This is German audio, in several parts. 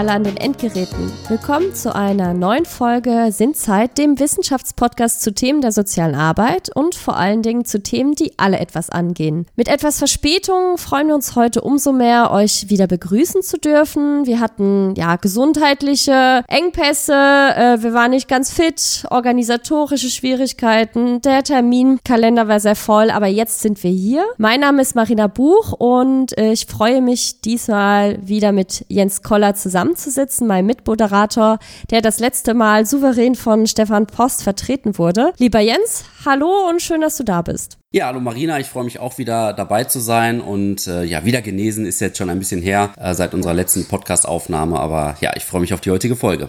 alle an den Endgeräten. Willkommen zu einer neuen Folge Sinnzeit, dem Wissenschaftspodcast zu Themen der sozialen Arbeit und vor allen Dingen zu Themen, die alle etwas angehen. Mit etwas Verspätung freuen wir uns heute umso mehr, euch wieder begrüßen zu dürfen. Wir hatten ja gesundheitliche Engpässe, äh, wir waren nicht ganz fit, organisatorische Schwierigkeiten, der Terminkalender war sehr voll, aber jetzt sind wir hier. Mein Name ist Marina Buch und ich freue mich diesmal wieder mit Jens Koller zusammenzusitzen, mein Mitmoderator, der das letzte Mal souverän von Stefan Post vertreten wurde. Lieber Jens, hallo und schön, dass du da bist. Ja, hallo Marina, ich freue mich auch wieder dabei zu sein und äh, ja, wieder genesen ist jetzt schon ein bisschen her äh, seit unserer letzten Podcast-Aufnahme, aber ja, ich freue mich auf die heutige Folge.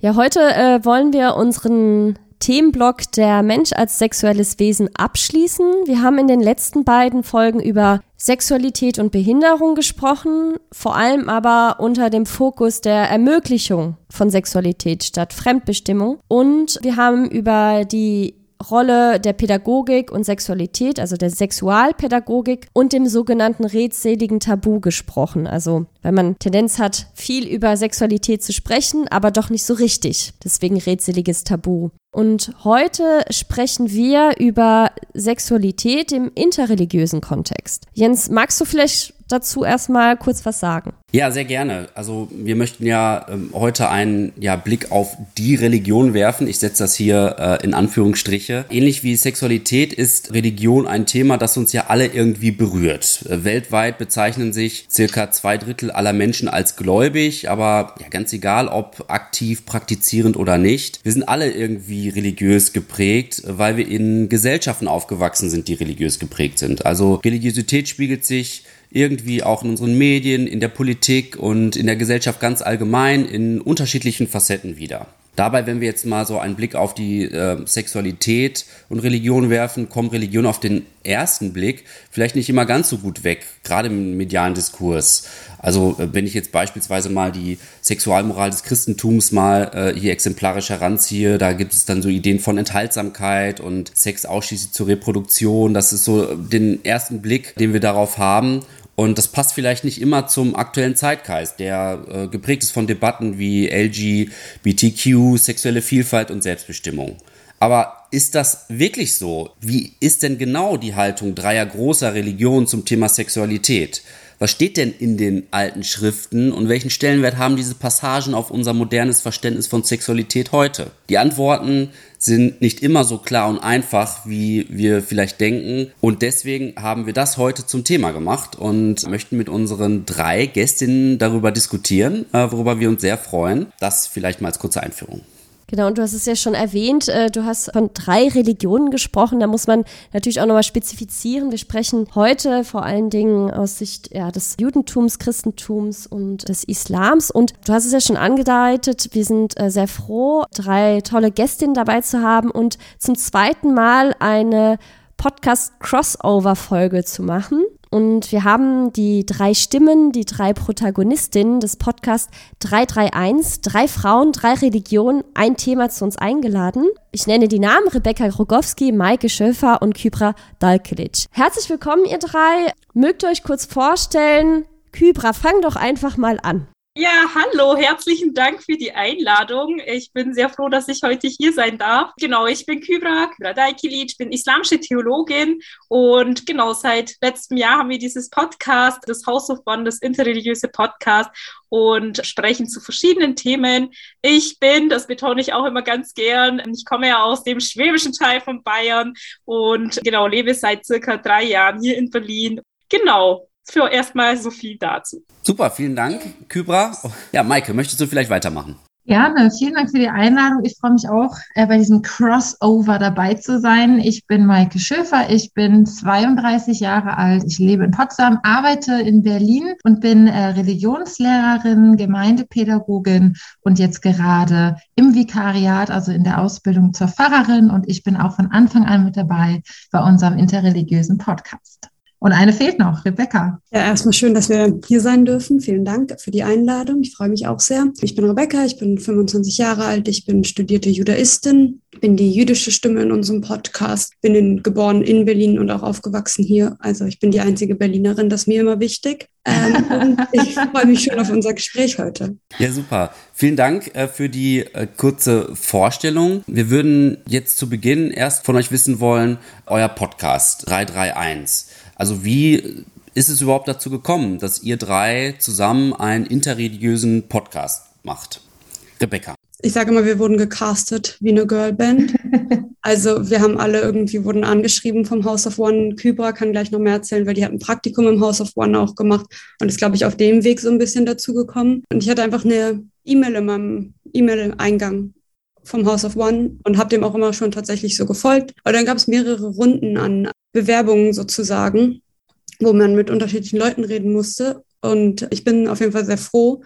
Ja, heute äh, wollen wir unseren Themenblock der Mensch als sexuelles Wesen abschließen. Wir haben in den letzten beiden Folgen über Sexualität und Behinderung gesprochen, vor allem aber unter dem Fokus der Ermöglichung von Sexualität statt Fremdbestimmung. Und wir haben über die Rolle der Pädagogik und Sexualität, also der Sexualpädagogik und dem sogenannten redseligen Tabu gesprochen. Also, weil man Tendenz hat, viel über Sexualität zu sprechen, aber doch nicht so richtig. Deswegen redseliges Tabu. Und heute sprechen wir über Sexualität im interreligiösen Kontext. Jens, magst du vielleicht dazu erstmal kurz was sagen? Ja, sehr gerne. Also wir möchten ja ähm, heute einen ja, Blick auf die Religion werfen. Ich setze das hier äh, in Anführungsstriche. Ähnlich wie Sexualität ist Religion ein Thema, das uns ja alle irgendwie berührt. Äh, weltweit bezeichnen sich circa zwei Drittel aller Menschen als gläubig, aber ja, ganz egal, ob aktiv, praktizierend oder nicht. Wir sind alle irgendwie religiös geprägt, weil wir in Gesellschaften aufgewachsen sind, die religiös geprägt sind. Also Religiosität spiegelt sich irgendwie auch in unseren Medien, in der Politik und in der Gesellschaft ganz allgemein in unterschiedlichen Facetten wieder. Dabei, wenn wir jetzt mal so einen Blick auf die äh, Sexualität und Religion werfen, kommt Religion auf den ersten Blick vielleicht nicht immer ganz so gut weg, gerade im medialen Diskurs. Also äh, wenn ich jetzt beispielsweise mal die Sexualmoral des Christentums mal äh, hier exemplarisch heranziehe, da gibt es dann so Ideen von Enthaltsamkeit und Sex ausschließlich zur Reproduktion. Das ist so den ersten Blick, den wir darauf haben. Und das passt vielleicht nicht immer zum aktuellen Zeitgeist, der äh, geprägt ist von Debatten wie LGBTQ, sexuelle Vielfalt und Selbstbestimmung. Aber ist das wirklich so? Wie ist denn genau die Haltung dreier großer Religionen zum Thema Sexualität? Was steht denn in den alten Schriften und welchen Stellenwert haben diese Passagen auf unser modernes Verständnis von Sexualität heute? Die Antworten sind nicht immer so klar und einfach, wie wir vielleicht denken. Und deswegen haben wir das heute zum Thema gemacht und möchten mit unseren drei Gästinnen darüber diskutieren, äh, worüber wir uns sehr freuen. Das vielleicht mal als kurze Einführung. Genau, und du hast es ja schon erwähnt, äh, du hast von drei Religionen gesprochen. Da muss man natürlich auch nochmal spezifizieren. Wir sprechen heute vor allen Dingen aus Sicht ja, des Judentums, Christentums und des Islams. Und du hast es ja schon angedeutet, wir sind äh, sehr froh, drei tolle Gästinnen dabei zu haben und zum zweiten Mal eine Podcast-Crossover-Folge zu machen. Und wir haben die drei Stimmen, die drei Protagonistinnen des Podcasts 331, drei Frauen, drei Religionen, ein Thema zu uns eingeladen. Ich nenne die Namen Rebecca Rogowski, Maike Schöfer und Kybra Dalkelic. Herzlich willkommen, ihr drei. Mögt ihr euch kurz vorstellen? Kybra, fang doch einfach mal an. Ja, hallo, herzlichen Dank für die Einladung. Ich bin sehr froh, dass ich heute hier sein darf. Genau, ich bin Kybra, Kybra Daikilic, bin islamische Theologin und genau seit letztem Jahr haben wir dieses Podcast, das House of One, das interreligiöse Podcast und sprechen zu verschiedenen Themen. Ich bin, das betone ich auch immer ganz gern, ich komme ja aus dem schwäbischen Teil von Bayern und genau lebe seit circa drei Jahren hier in Berlin. Genau, für erstmal so viel dazu. Super, vielen Dank, Kybra. Ja, Maike, möchtest du vielleicht weitermachen? Gerne, vielen Dank für die Einladung. Ich freue mich auch, äh, bei diesem Crossover dabei zu sein. Ich bin Maike Schöfer, ich bin 32 Jahre alt, ich lebe in Potsdam, arbeite in Berlin und bin äh, Religionslehrerin, Gemeindepädagogin und jetzt gerade im Vikariat, also in der Ausbildung zur Pfarrerin. Und ich bin auch von Anfang an mit dabei bei unserem interreligiösen Podcast. Und eine fehlt noch, Rebecca. Ja, erstmal schön, dass wir hier sein dürfen. Vielen Dank für die Einladung. Ich freue mich auch sehr. Ich bin Rebecca, ich bin 25 Jahre alt, ich bin studierte Judaistin, bin die jüdische Stimme in unserem Podcast, bin in, geboren in Berlin und auch aufgewachsen hier. Also ich bin die einzige Berlinerin, das ist mir immer wichtig. Ähm, und ich freue mich schon auf unser Gespräch heute. Ja, super. Vielen Dank äh, für die äh, kurze Vorstellung. Wir würden jetzt zu Beginn erst von euch wissen wollen, euer Podcast 331. Also wie ist es überhaupt dazu gekommen, dass ihr drei zusammen einen interreligiösen Podcast macht? Rebecca. Ich sage immer, wir wurden gecastet wie eine Girlband. Also wir haben alle irgendwie, wurden angeschrieben vom House of One. Kybra kann gleich noch mehr erzählen, weil die hat ein Praktikum im House of One auch gemacht und ist, glaube ich, auf dem Weg so ein bisschen dazu gekommen. Und ich hatte einfach eine E-Mail in meinem E-Mail-Eingang vom House of One und habe dem auch immer schon tatsächlich so gefolgt. Aber dann gab es mehrere Runden an Bewerbungen sozusagen, wo man mit unterschiedlichen Leuten reden musste. Und ich bin auf jeden Fall sehr froh,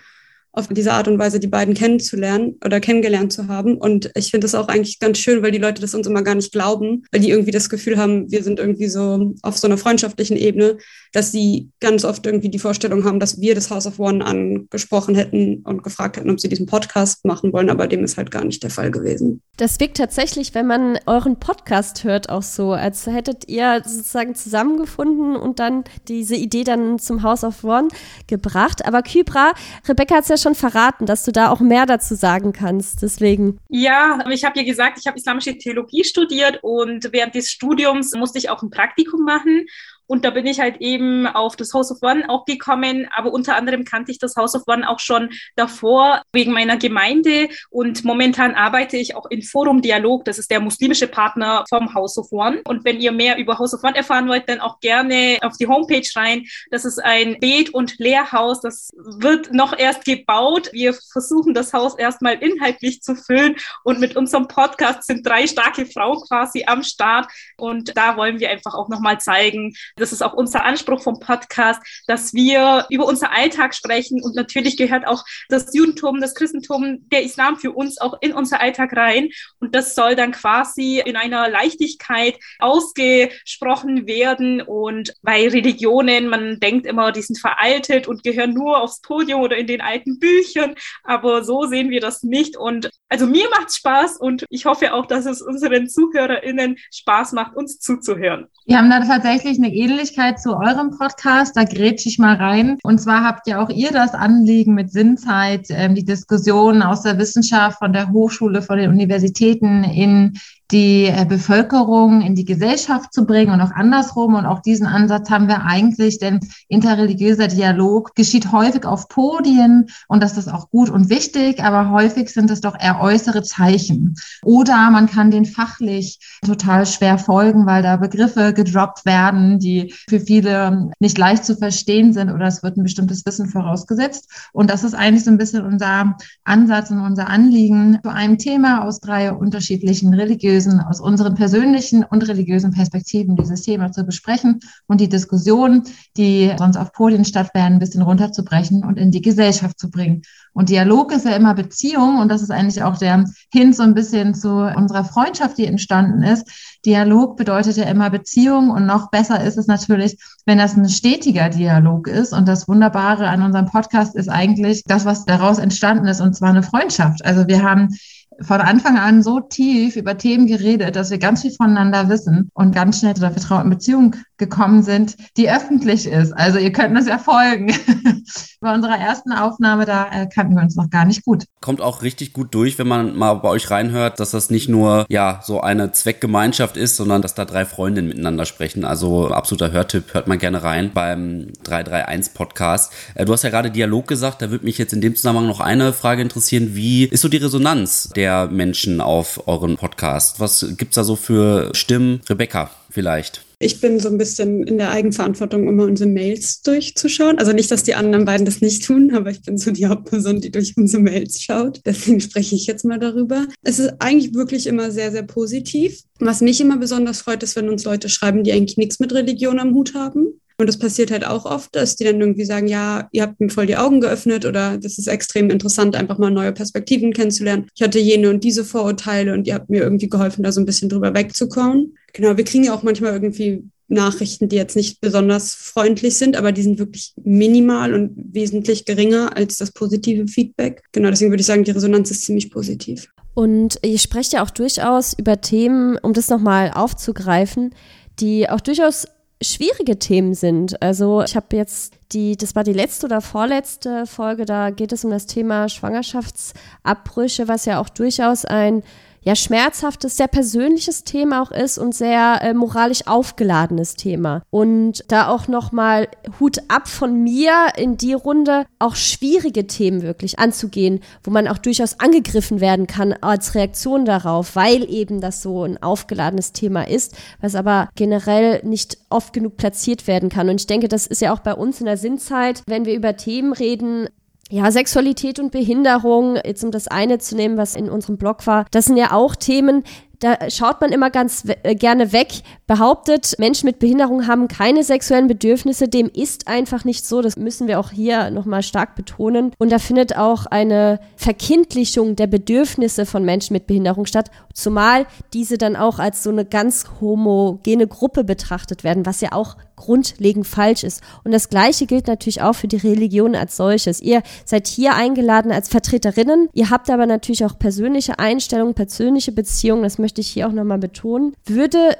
auf diese Art und Weise die beiden kennenzulernen oder kennengelernt zu haben. Und ich finde das auch eigentlich ganz schön, weil die Leute das uns immer gar nicht glauben, weil die irgendwie das Gefühl haben, wir sind irgendwie so auf so einer freundschaftlichen Ebene, dass sie ganz oft irgendwie die Vorstellung haben, dass wir das House of One angesprochen hätten und gefragt hätten, ob sie diesen Podcast machen wollen, aber dem ist halt gar nicht der Fall gewesen. Das wirkt tatsächlich, wenn man euren Podcast hört, auch so, als hättet ihr sozusagen zusammengefunden und dann diese Idee dann zum House of One gebracht. Aber Kybra, Rebecca hat es ja schon schon verraten, dass du da auch mehr dazu sagen kannst. Deswegen. Ja, ich habe ja gesagt, ich habe islamische Theologie studiert und während des Studiums musste ich auch ein Praktikum machen. Und da bin ich halt eben auf das House of One auch gekommen. Aber unter anderem kannte ich das House of One auch schon davor wegen meiner Gemeinde. Und momentan arbeite ich auch in Forum Dialog. Das ist der muslimische Partner vom House of One. Und wenn ihr mehr über House of One erfahren wollt, dann auch gerne auf die Homepage rein. Das ist ein Bet- und Lehrhaus. Das wird noch erst gebaut. Wir versuchen das Haus erstmal inhaltlich zu füllen. Und mit unserem Podcast sind drei starke Frauen quasi am Start. Und da wollen wir einfach auch nochmal zeigen, das ist auch unser Anspruch vom Podcast, dass wir über unser Alltag sprechen. Und natürlich gehört auch das Judentum, das Christentum, der Islam für uns auch in unser Alltag rein. Und das soll dann quasi in einer Leichtigkeit ausgesprochen werden. Und bei Religionen, man denkt immer, die sind veraltet und gehören nur aufs Podium oder in den alten Büchern. Aber so sehen wir das nicht. Und also mir macht es Spaß und ich hoffe auch, dass es unseren ZuhörerInnen Spaß macht, uns zuzuhören. Wir haben da tatsächlich eine Ähnlichkeit zu eurem Podcast, da grätsche ich mal rein. Und zwar habt ja auch ihr das Anliegen mit Sinnzeit, ähm, die Diskussion aus der Wissenschaft, von der Hochschule, von den Universitäten in die äh, Bevölkerung in die Gesellschaft zu bringen und auch andersrum. Und auch diesen Ansatz haben wir eigentlich, denn interreligiöser Dialog geschieht häufig auf Podien und das ist auch gut und wichtig, aber häufig sind es doch eher äußere Zeichen. Oder man kann den fachlich total schwer folgen, weil da Begriffe gedroppt werden, die für viele nicht leicht zu verstehen sind oder es wird ein bestimmtes Wissen vorausgesetzt. Und das ist eigentlich so ein bisschen unser Ansatz und unser Anliegen zu einem Thema aus drei unterschiedlichen religiösen aus unseren persönlichen und religiösen Perspektiven dieses Thema zu besprechen und die Diskussion, die sonst auf Podien stattfinden, ein bisschen runterzubrechen und in die Gesellschaft zu bringen. Und Dialog ist ja immer Beziehung und das ist eigentlich auch der Hin so ein bisschen zu unserer Freundschaft, die entstanden ist. Dialog bedeutet ja immer Beziehung und noch besser ist es natürlich, wenn das ein stetiger Dialog ist. Und das Wunderbare an unserem Podcast ist eigentlich das, was daraus entstanden ist, und zwar eine Freundschaft. Also wir haben von Anfang an so tief über Themen geredet, dass wir ganz viel voneinander wissen und ganz schnell zu einer vertrauten Beziehung gekommen sind, die öffentlich ist. Also ihr könnt das ja folgen. bei unserer ersten Aufnahme, da äh, kannten wir uns noch gar nicht gut. Kommt auch richtig gut durch, wenn man mal bei euch reinhört, dass das nicht nur ja so eine Zweckgemeinschaft ist, sondern dass da drei Freundinnen miteinander sprechen. Also absoluter Hörtipp, hört mal gerne rein beim 331 Podcast. Äh, du hast ja gerade Dialog gesagt, da würde mich jetzt in dem Zusammenhang noch eine Frage interessieren. Wie ist so die Resonanz der Menschen auf euren Podcast? Was gibt's da so für Stimmen? Rebecca vielleicht. Ich bin so ein bisschen in der Eigenverantwortung, immer unsere Mails durchzuschauen. Also nicht, dass die anderen beiden das nicht tun, aber ich bin so die Hauptperson, die durch unsere Mails schaut. Deswegen spreche ich jetzt mal darüber. Es ist eigentlich wirklich immer sehr, sehr positiv. Was mich immer besonders freut, ist, wenn uns Leute schreiben, die eigentlich nichts mit Religion am Hut haben. Und das passiert halt auch oft, dass die dann irgendwie sagen, ja, ihr habt mir voll die Augen geöffnet oder das ist extrem interessant, einfach mal neue Perspektiven kennenzulernen. Ich hatte jene und diese Vorurteile und ihr habt mir irgendwie geholfen, da so ein bisschen drüber wegzukommen. Genau, wir kriegen ja auch manchmal irgendwie Nachrichten, die jetzt nicht besonders freundlich sind, aber die sind wirklich minimal und wesentlich geringer als das positive Feedback. Genau, deswegen würde ich sagen, die Resonanz ist ziemlich positiv. Und ihr sprecht ja auch durchaus über Themen, um das nochmal aufzugreifen, die auch durchaus schwierige Themen sind. Also ich habe jetzt die, das war die letzte oder vorletzte Folge, da geht es um das Thema Schwangerschaftsabbrüche, was ja auch durchaus ein ja schmerzhaftes, sehr persönliches Thema auch ist und sehr äh, moralisch aufgeladenes Thema. Und da auch nochmal Hut ab von mir in die Runde, auch schwierige Themen wirklich anzugehen, wo man auch durchaus angegriffen werden kann als Reaktion darauf, weil eben das so ein aufgeladenes Thema ist, was aber generell nicht oft genug platziert werden kann. Und ich denke, das ist ja auch bei uns in der Sinnzeit, wenn wir über Themen reden, ja, Sexualität und Behinderung, jetzt um das eine zu nehmen, was in unserem Blog war, das sind ja auch Themen, da schaut man immer ganz äh, gerne weg, behauptet, Menschen mit Behinderung haben keine sexuellen Bedürfnisse. Dem ist einfach nicht so. Das müssen wir auch hier nochmal stark betonen. Und da findet auch eine Verkindlichung der Bedürfnisse von Menschen mit Behinderung statt, zumal diese dann auch als so eine ganz homogene Gruppe betrachtet werden, was ja auch grundlegend falsch ist. Und das Gleiche gilt natürlich auch für die Religion als solches. Ihr seid hier eingeladen als Vertreterinnen. Ihr habt aber natürlich auch persönliche Einstellungen, persönliche Beziehungen. Das möchte ich hier auch nochmal betonen, würde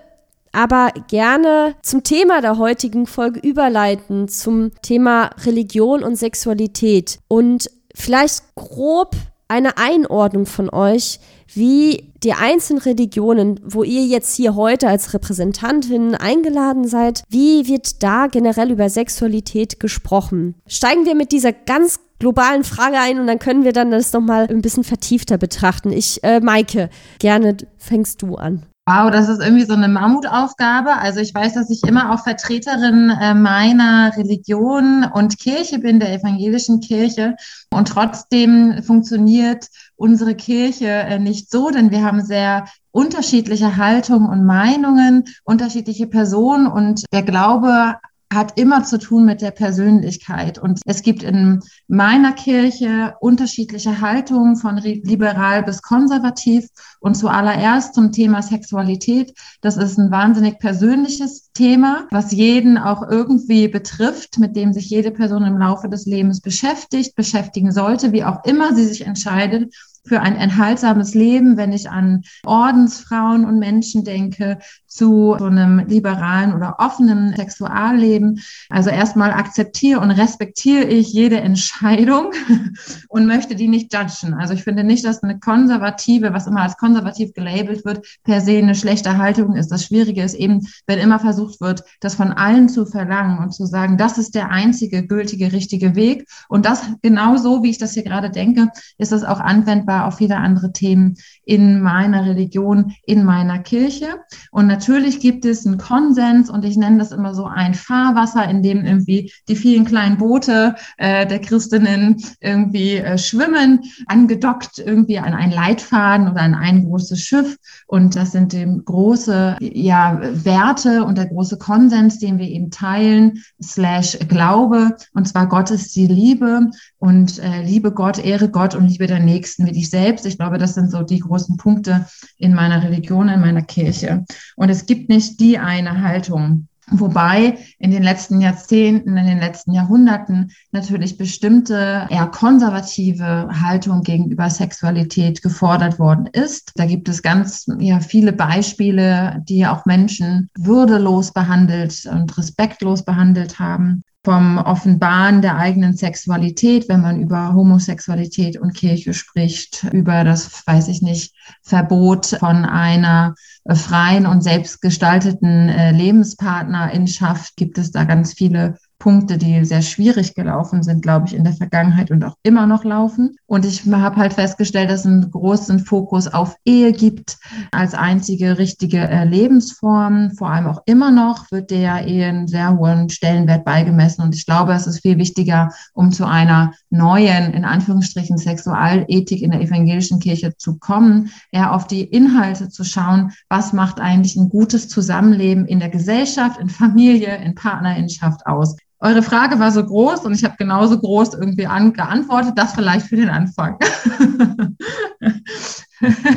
aber gerne zum Thema der heutigen Folge überleiten, zum Thema Religion und Sexualität und vielleicht grob eine Einordnung von euch, wie die einzelnen Religionen, wo ihr jetzt hier heute als Repräsentantin eingeladen seid, wie wird da generell über Sexualität gesprochen? Steigen wir mit dieser ganz globalen Frage ein und dann können wir dann das nochmal ein bisschen vertiefter betrachten. Ich, äh, Maike, gerne fängst du an. Wow, das ist irgendwie so eine Mammutaufgabe. Also ich weiß, dass ich immer auch Vertreterin äh, meiner Religion und Kirche bin, der evangelischen Kirche. Und trotzdem funktioniert unsere Kirche äh, nicht so, denn wir haben sehr unterschiedliche Haltungen und Meinungen, unterschiedliche Personen und der Glaube hat immer zu tun mit der Persönlichkeit. Und es gibt in meiner Kirche unterschiedliche Haltungen von liberal bis konservativ. Und zuallererst zum Thema Sexualität. Das ist ein wahnsinnig persönliches Thema, was jeden auch irgendwie betrifft, mit dem sich jede Person im Laufe des Lebens beschäftigt, beschäftigen sollte, wie auch immer sie sich entscheidet für ein enthaltsames Leben, wenn ich an Ordensfrauen und Menschen denke, zu so einem liberalen oder offenen Sexualleben. Also erstmal akzeptiere und respektiere ich jede Entscheidung und möchte die nicht judgen. Also ich finde nicht, dass eine konservative, was immer als konservativ gelabelt wird, per se eine schlechte Haltung ist. Das Schwierige ist eben, wenn immer versucht wird, das von allen zu verlangen und zu sagen, das ist der einzige gültige, richtige Weg. Und das genauso, wie ich das hier gerade denke, ist das auch anwendbar auf viele andere Themen in meiner Religion, in meiner Kirche. Und natürlich gibt es einen Konsens und ich nenne das immer so ein Fahrwasser, in dem irgendwie die vielen kleinen Boote äh, der Christinnen irgendwie äh, schwimmen, angedockt irgendwie an einen Leitfaden oder an ein großes Schiff. Und das sind eben große ja, Werte und der große Konsens, den wir eben teilen, slash Glaube. Und zwar Gott ist die Liebe und äh, liebe Gott, ehre Gott und liebe der Nächsten wie dich selbst. Ich glaube, das sind so die großen Punkte in meiner Religion, in meiner Kirche. Und es gibt nicht die eine Haltung. Wobei in den letzten Jahrzehnten, in den letzten Jahrhunderten natürlich bestimmte eher konservative Haltung gegenüber Sexualität gefordert worden ist. Da gibt es ganz ja, viele Beispiele, die auch Menschen würdelos behandelt und respektlos behandelt haben vom Offenbaren der eigenen Sexualität, wenn man über Homosexualität und Kirche spricht, über das, weiß ich nicht, Verbot von einer freien und selbstgestalteten äh, Lebenspartnerinschaft, gibt es da ganz viele Punkte, die sehr schwierig gelaufen sind, glaube ich, in der Vergangenheit und auch immer noch laufen. Und ich habe halt festgestellt, dass es einen großen Fokus auf Ehe gibt als einzige richtige äh, Lebensform. Vor allem auch immer noch wird der Ehe einen sehr hohen Stellenwert beigemessen. Und ich glaube, es ist viel wichtiger, um zu einer neuen, in Anführungsstrichen, Sexualethik in der evangelischen Kirche zu kommen, eher auf die Inhalte zu schauen, was macht eigentlich ein gutes Zusammenleben in der Gesellschaft, in Familie, in Partnerinschaft aus. Eure Frage war so groß und ich habe genauso groß irgendwie an, geantwortet. Das vielleicht für den Anfang.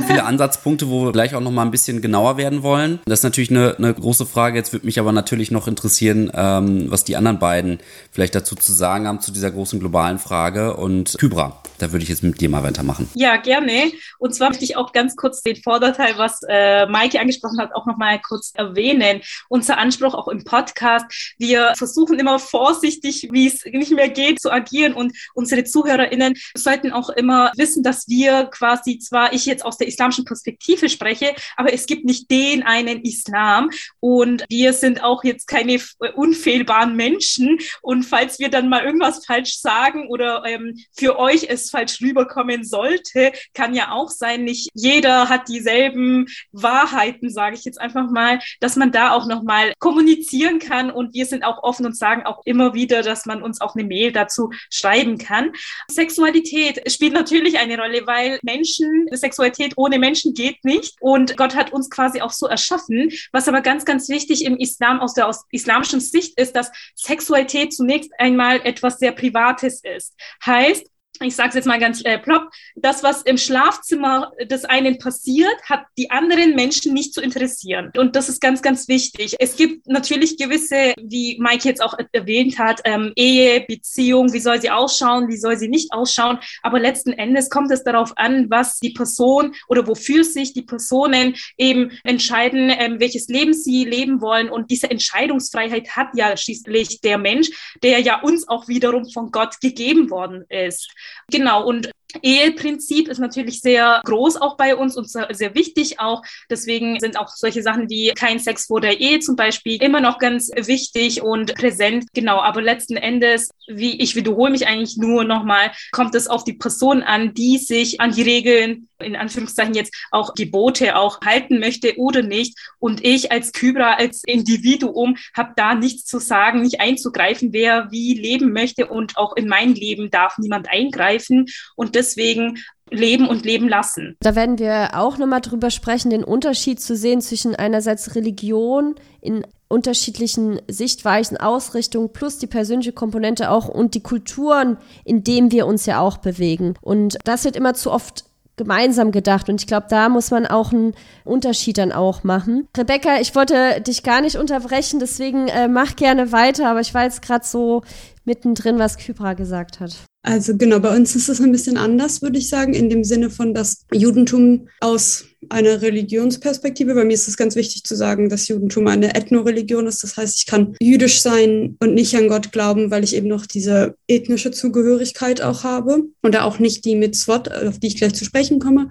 viele Ansatzpunkte, wo wir gleich auch noch mal ein bisschen genauer werden wollen. Das ist natürlich eine, eine große Frage. Jetzt würde mich aber natürlich noch interessieren, ähm, was die anderen beiden vielleicht dazu zu sagen haben zu dieser großen globalen Frage. Und Kybra, da würde ich jetzt mit dir mal weitermachen. Ja, gerne. Und zwar möchte ich auch ganz kurz den Vorderteil, was äh, Maike angesprochen hat, auch noch mal kurz erwähnen. Unser Anspruch auch im Podcast, wir versuchen immer vorsichtig, wie es nicht mehr geht, zu agieren. Und unsere ZuhörerInnen sollten auch immer wissen, dass wir quasi zwar, ich jetzt aus der islamischen Perspektive spreche, aber es gibt nicht den einen Islam und wir sind auch jetzt keine unfehlbaren Menschen und falls wir dann mal irgendwas falsch sagen oder ähm, für euch es falsch rüberkommen sollte, kann ja auch sein, nicht jeder hat dieselben Wahrheiten, sage ich jetzt einfach mal, dass man da auch nochmal kommunizieren kann und wir sind auch offen und sagen auch immer wieder, dass man uns auch eine Mail dazu schreiben kann. Sexualität spielt natürlich eine Rolle, weil Menschen, Sexualität ohne Menschen geht nicht. Und Gott hat uns quasi auch so erschaffen. Was aber ganz, ganz wichtig im Islam aus der aus islamischen Sicht ist, dass Sexualität zunächst einmal etwas sehr Privates ist. Heißt, ich sage es jetzt mal ganz äh, plopp, das, was im Schlafzimmer des einen passiert, hat die anderen Menschen nicht zu interessieren. Und das ist ganz, ganz wichtig. Es gibt natürlich gewisse, wie Mike jetzt auch erwähnt hat, ähm, Ehe, Beziehung, wie soll sie ausschauen, wie soll sie nicht ausschauen. Aber letzten Endes kommt es darauf an, was die Person oder wofür sich die Personen eben entscheiden, ähm, welches Leben sie leben wollen. Und diese Entscheidungsfreiheit hat ja schließlich der Mensch, der ja uns auch wiederum von Gott gegeben worden ist. Genau, und Eheprinzip ist natürlich sehr groß auch bei uns und sehr wichtig auch. Deswegen sind auch solche Sachen wie kein Sex vor der Ehe zum Beispiel immer noch ganz wichtig und präsent. Genau, aber letzten Endes, wie ich wiederhole mich eigentlich nur nochmal, kommt es auf die Person an, die sich an die Regeln in Anführungszeichen jetzt auch Gebote auch halten möchte oder nicht. Und ich als Kybra, als Individuum, habe da nichts zu sagen, nicht einzugreifen, wer wie leben möchte. Und auch in mein Leben darf niemand eingreifen. Und deswegen leben und leben lassen. Da werden wir auch nochmal drüber sprechen, den Unterschied zu sehen zwischen einerseits Religion in unterschiedlichen Sichtweisen, Ausrichtungen plus die persönliche Komponente auch und die Kulturen, in denen wir uns ja auch bewegen. Und das wird immer zu oft gemeinsam gedacht. Und ich glaube, da muss man auch einen Unterschied dann auch machen. Rebecca, ich wollte dich gar nicht unterbrechen, deswegen äh, mach gerne weiter, aber ich war jetzt gerade so mittendrin, was Kybra gesagt hat. Also genau, bei uns ist es ein bisschen anders, würde ich sagen, in dem Sinne von, dass Judentum aus einer Religionsperspektive, bei mir ist es ganz wichtig zu sagen, dass Judentum eine Ethnoreligion ist. Das heißt, ich kann jüdisch sein und nicht an Gott glauben, weil ich eben noch diese ethnische Zugehörigkeit auch habe und da auch nicht die Mitzvot, auf die ich gleich zu sprechen komme,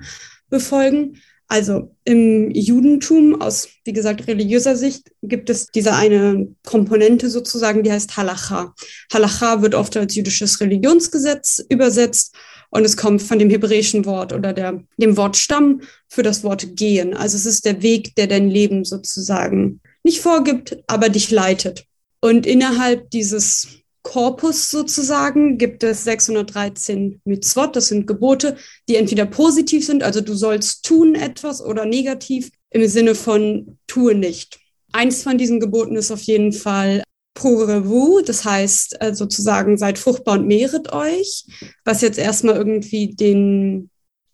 befolgen. Also im Judentum aus, wie gesagt, religiöser Sicht gibt es diese eine Komponente sozusagen, die heißt Halacha. Halacha wird oft als jüdisches Religionsgesetz übersetzt und es kommt von dem hebräischen Wort oder der, dem Wort Stamm für das Wort gehen. Also es ist der Weg, der dein Leben sozusagen nicht vorgibt, aber dich leitet. Und innerhalb dieses Korpus sozusagen gibt es 613 Mitzvot, das sind Gebote, die entweder positiv sind, also du sollst tun etwas, oder negativ im Sinne von tue nicht. Eins von diesen Geboten ist auf jeden Fall Purevu, das heißt äh, sozusagen seid fruchtbar und mehret euch, was jetzt erstmal irgendwie den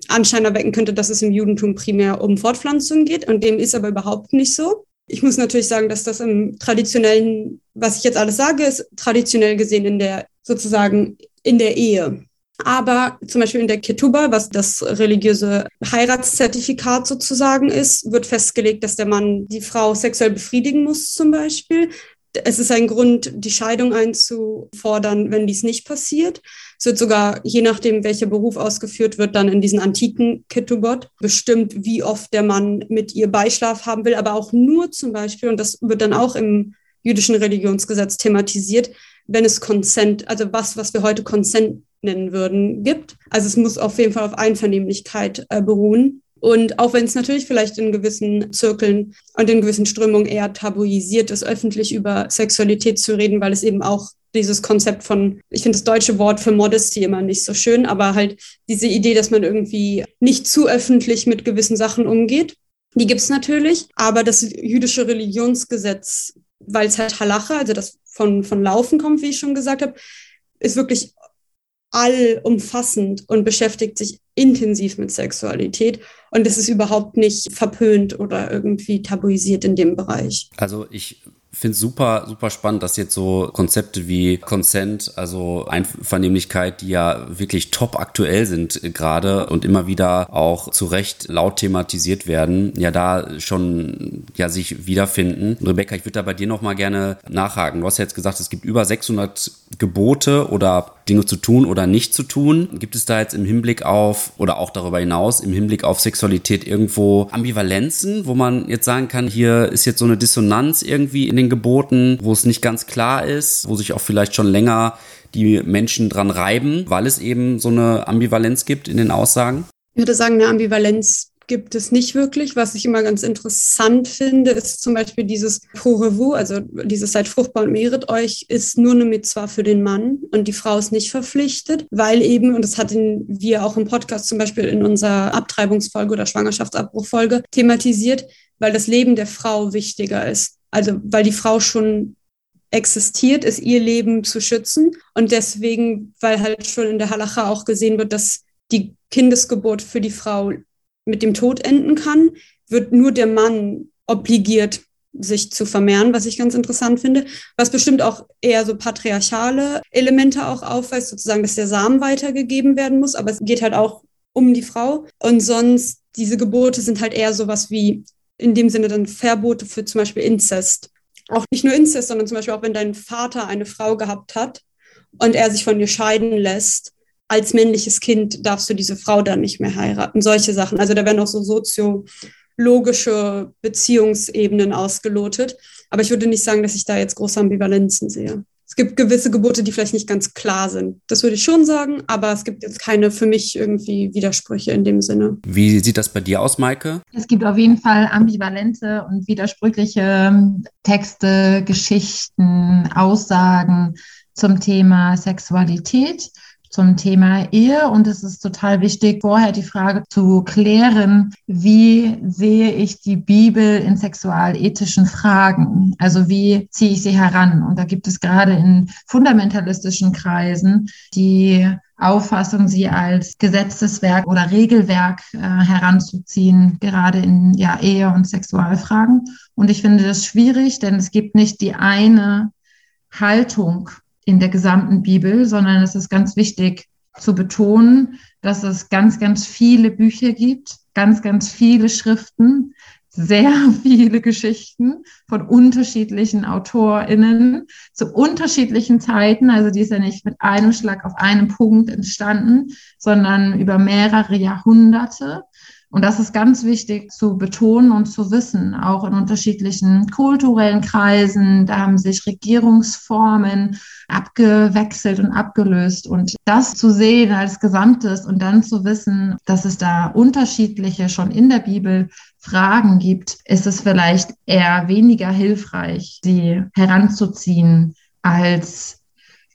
Anschein erwecken könnte, dass es im Judentum primär um Fortpflanzung geht und dem ist aber überhaupt nicht so. Ich muss natürlich sagen, dass das im traditionellen, was ich jetzt alles sage, ist traditionell gesehen in der, sozusagen in der Ehe. Aber zum Beispiel in der Ketuba, was das religiöse Heiratszertifikat sozusagen ist, wird festgelegt, dass der Mann die Frau sexuell befriedigen muss zum Beispiel. Es ist ein Grund, die Scheidung einzufordern, wenn dies nicht passiert. Es wird sogar, je nachdem, welcher Beruf ausgeführt wird, dann in diesen antiken Ketubot bestimmt, wie oft der Mann mit ihr Beischlaf haben will, aber auch nur zum Beispiel, und das wird dann auch im jüdischen Religionsgesetz thematisiert, wenn es Consent, also was, was wir heute Consent nennen würden, gibt. Also es muss auf jeden Fall auf Einvernehmlichkeit äh, beruhen. Und auch wenn es natürlich vielleicht in gewissen Zirkeln und in gewissen Strömungen eher tabuisiert ist, öffentlich über Sexualität zu reden, weil es eben auch dieses Konzept von, ich finde das deutsche Wort für Modesty immer nicht so schön, aber halt diese Idee, dass man irgendwie nicht zu öffentlich mit gewissen Sachen umgeht. Die gibt es natürlich, aber das jüdische Religionsgesetz, weil es halt Halacha, also das von, von Laufen kommt, wie ich schon gesagt habe, ist wirklich allumfassend und beschäftigt sich intensiv mit Sexualität und es ist überhaupt nicht verpönt oder irgendwie tabuisiert in dem Bereich. Also ich finde es super, super spannend, dass jetzt so Konzepte wie Consent, also Einvernehmlichkeit, die ja wirklich top aktuell sind gerade und immer wieder auch zu Recht laut thematisiert werden, ja da schon ja sich wiederfinden. Rebecca, ich würde da bei dir nochmal gerne nachhaken. Du hast ja jetzt gesagt, es gibt über 600 Gebote oder Dinge zu tun oder nicht zu tun. Gibt es da jetzt im Hinblick auf oder auch darüber hinaus im Hinblick auf Sexualität irgendwo Ambivalenzen, wo man jetzt sagen kann, hier ist jetzt so eine Dissonanz irgendwie in den Geboten, wo es nicht ganz klar ist, wo sich auch vielleicht schon länger die Menschen dran reiben, weil es eben so eine Ambivalenz gibt in den Aussagen? Ich würde sagen, eine Ambivalenz gibt es nicht wirklich. Was ich immer ganz interessant finde, ist zum Beispiel dieses Pro also dieses Seid fruchtbar und mehret euch, ist nur eine Mitzwa für den Mann und die Frau ist nicht verpflichtet, weil eben, und das hatten wir auch im Podcast zum Beispiel in unserer Abtreibungsfolge oder Schwangerschaftsabbruchfolge thematisiert, weil das Leben der Frau wichtiger ist. Also weil die Frau schon existiert, ist ihr Leben zu schützen. Und deswegen, weil halt schon in der Halacha auch gesehen wird, dass die Kindesgeburt für die Frau mit dem Tod enden kann, wird nur der Mann obligiert, sich zu vermehren, was ich ganz interessant finde, was bestimmt auch eher so patriarchale Elemente auch aufweist, sozusagen, dass der Samen weitergegeben werden muss, aber es geht halt auch um die Frau. Und sonst, diese Gebote sind halt eher sowas wie in dem Sinne dann Verbote für zum Beispiel Inzest. Auch nicht nur Inzest, sondern zum Beispiel auch, wenn dein Vater eine Frau gehabt hat und er sich von dir scheiden lässt, als männliches Kind darfst du diese Frau dann nicht mehr heiraten. Solche Sachen. Also da werden auch so soziologische Beziehungsebenen ausgelotet. Aber ich würde nicht sagen, dass ich da jetzt große Ambivalenzen sehe. Es gibt gewisse Gebote, die vielleicht nicht ganz klar sind. Das würde ich schon sagen, aber es gibt jetzt keine für mich irgendwie Widersprüche in dem Sinne. Wie sieht das bei dir aus, Maike? Es gibt auf jeden Fall ambivalente und widersprüchliche Texte, Geschichten, Aussagen zum Thema Sexualität zum Thema Ehe. Und es ist total wichtig, vorher die Frage zu klären, wie sehe ich die Bibel in sexualethischen Fragen? Also wie ziehe ich sie heran? Und da gibt es gerade in fundamentalistischen Kreisen die Auffassung, sie als Gesetzeswerk oder Regelwerk äh, heranzuziehen, gerade in ja, Ehe- und Sexualfragen. Und ich finde das schwierig, denn es gibt nicht die eine Haltung in der gesamten Bibel, sondern es ist ganz wichtig zu betonen, dass es ganz, ganz viele Bücher gibt, ganz, ganz viele Schriften, sehr viele Geschichten von unterschiedlichen AutorInnen zu unterschiedlichen Zeiten. Also die ist ja nicht mit einem Schlag auf einem Punkt entstanden, sondern über mehrere Jahrhunderte. Und das ist ganz wichtig zu betonen und zu wissen, auch in unterschiedlichen kulturellen Kreisen. Da haben sich Regierungsformen abgewechselt und abgelöst. Und das zu sehen als Gesamtes und dann zu wissen, dass es da unterschiedliche schon in der Bibel Fragen gibt, ist es vielleicht eher weniger hilfreich, sie heranzuziehen als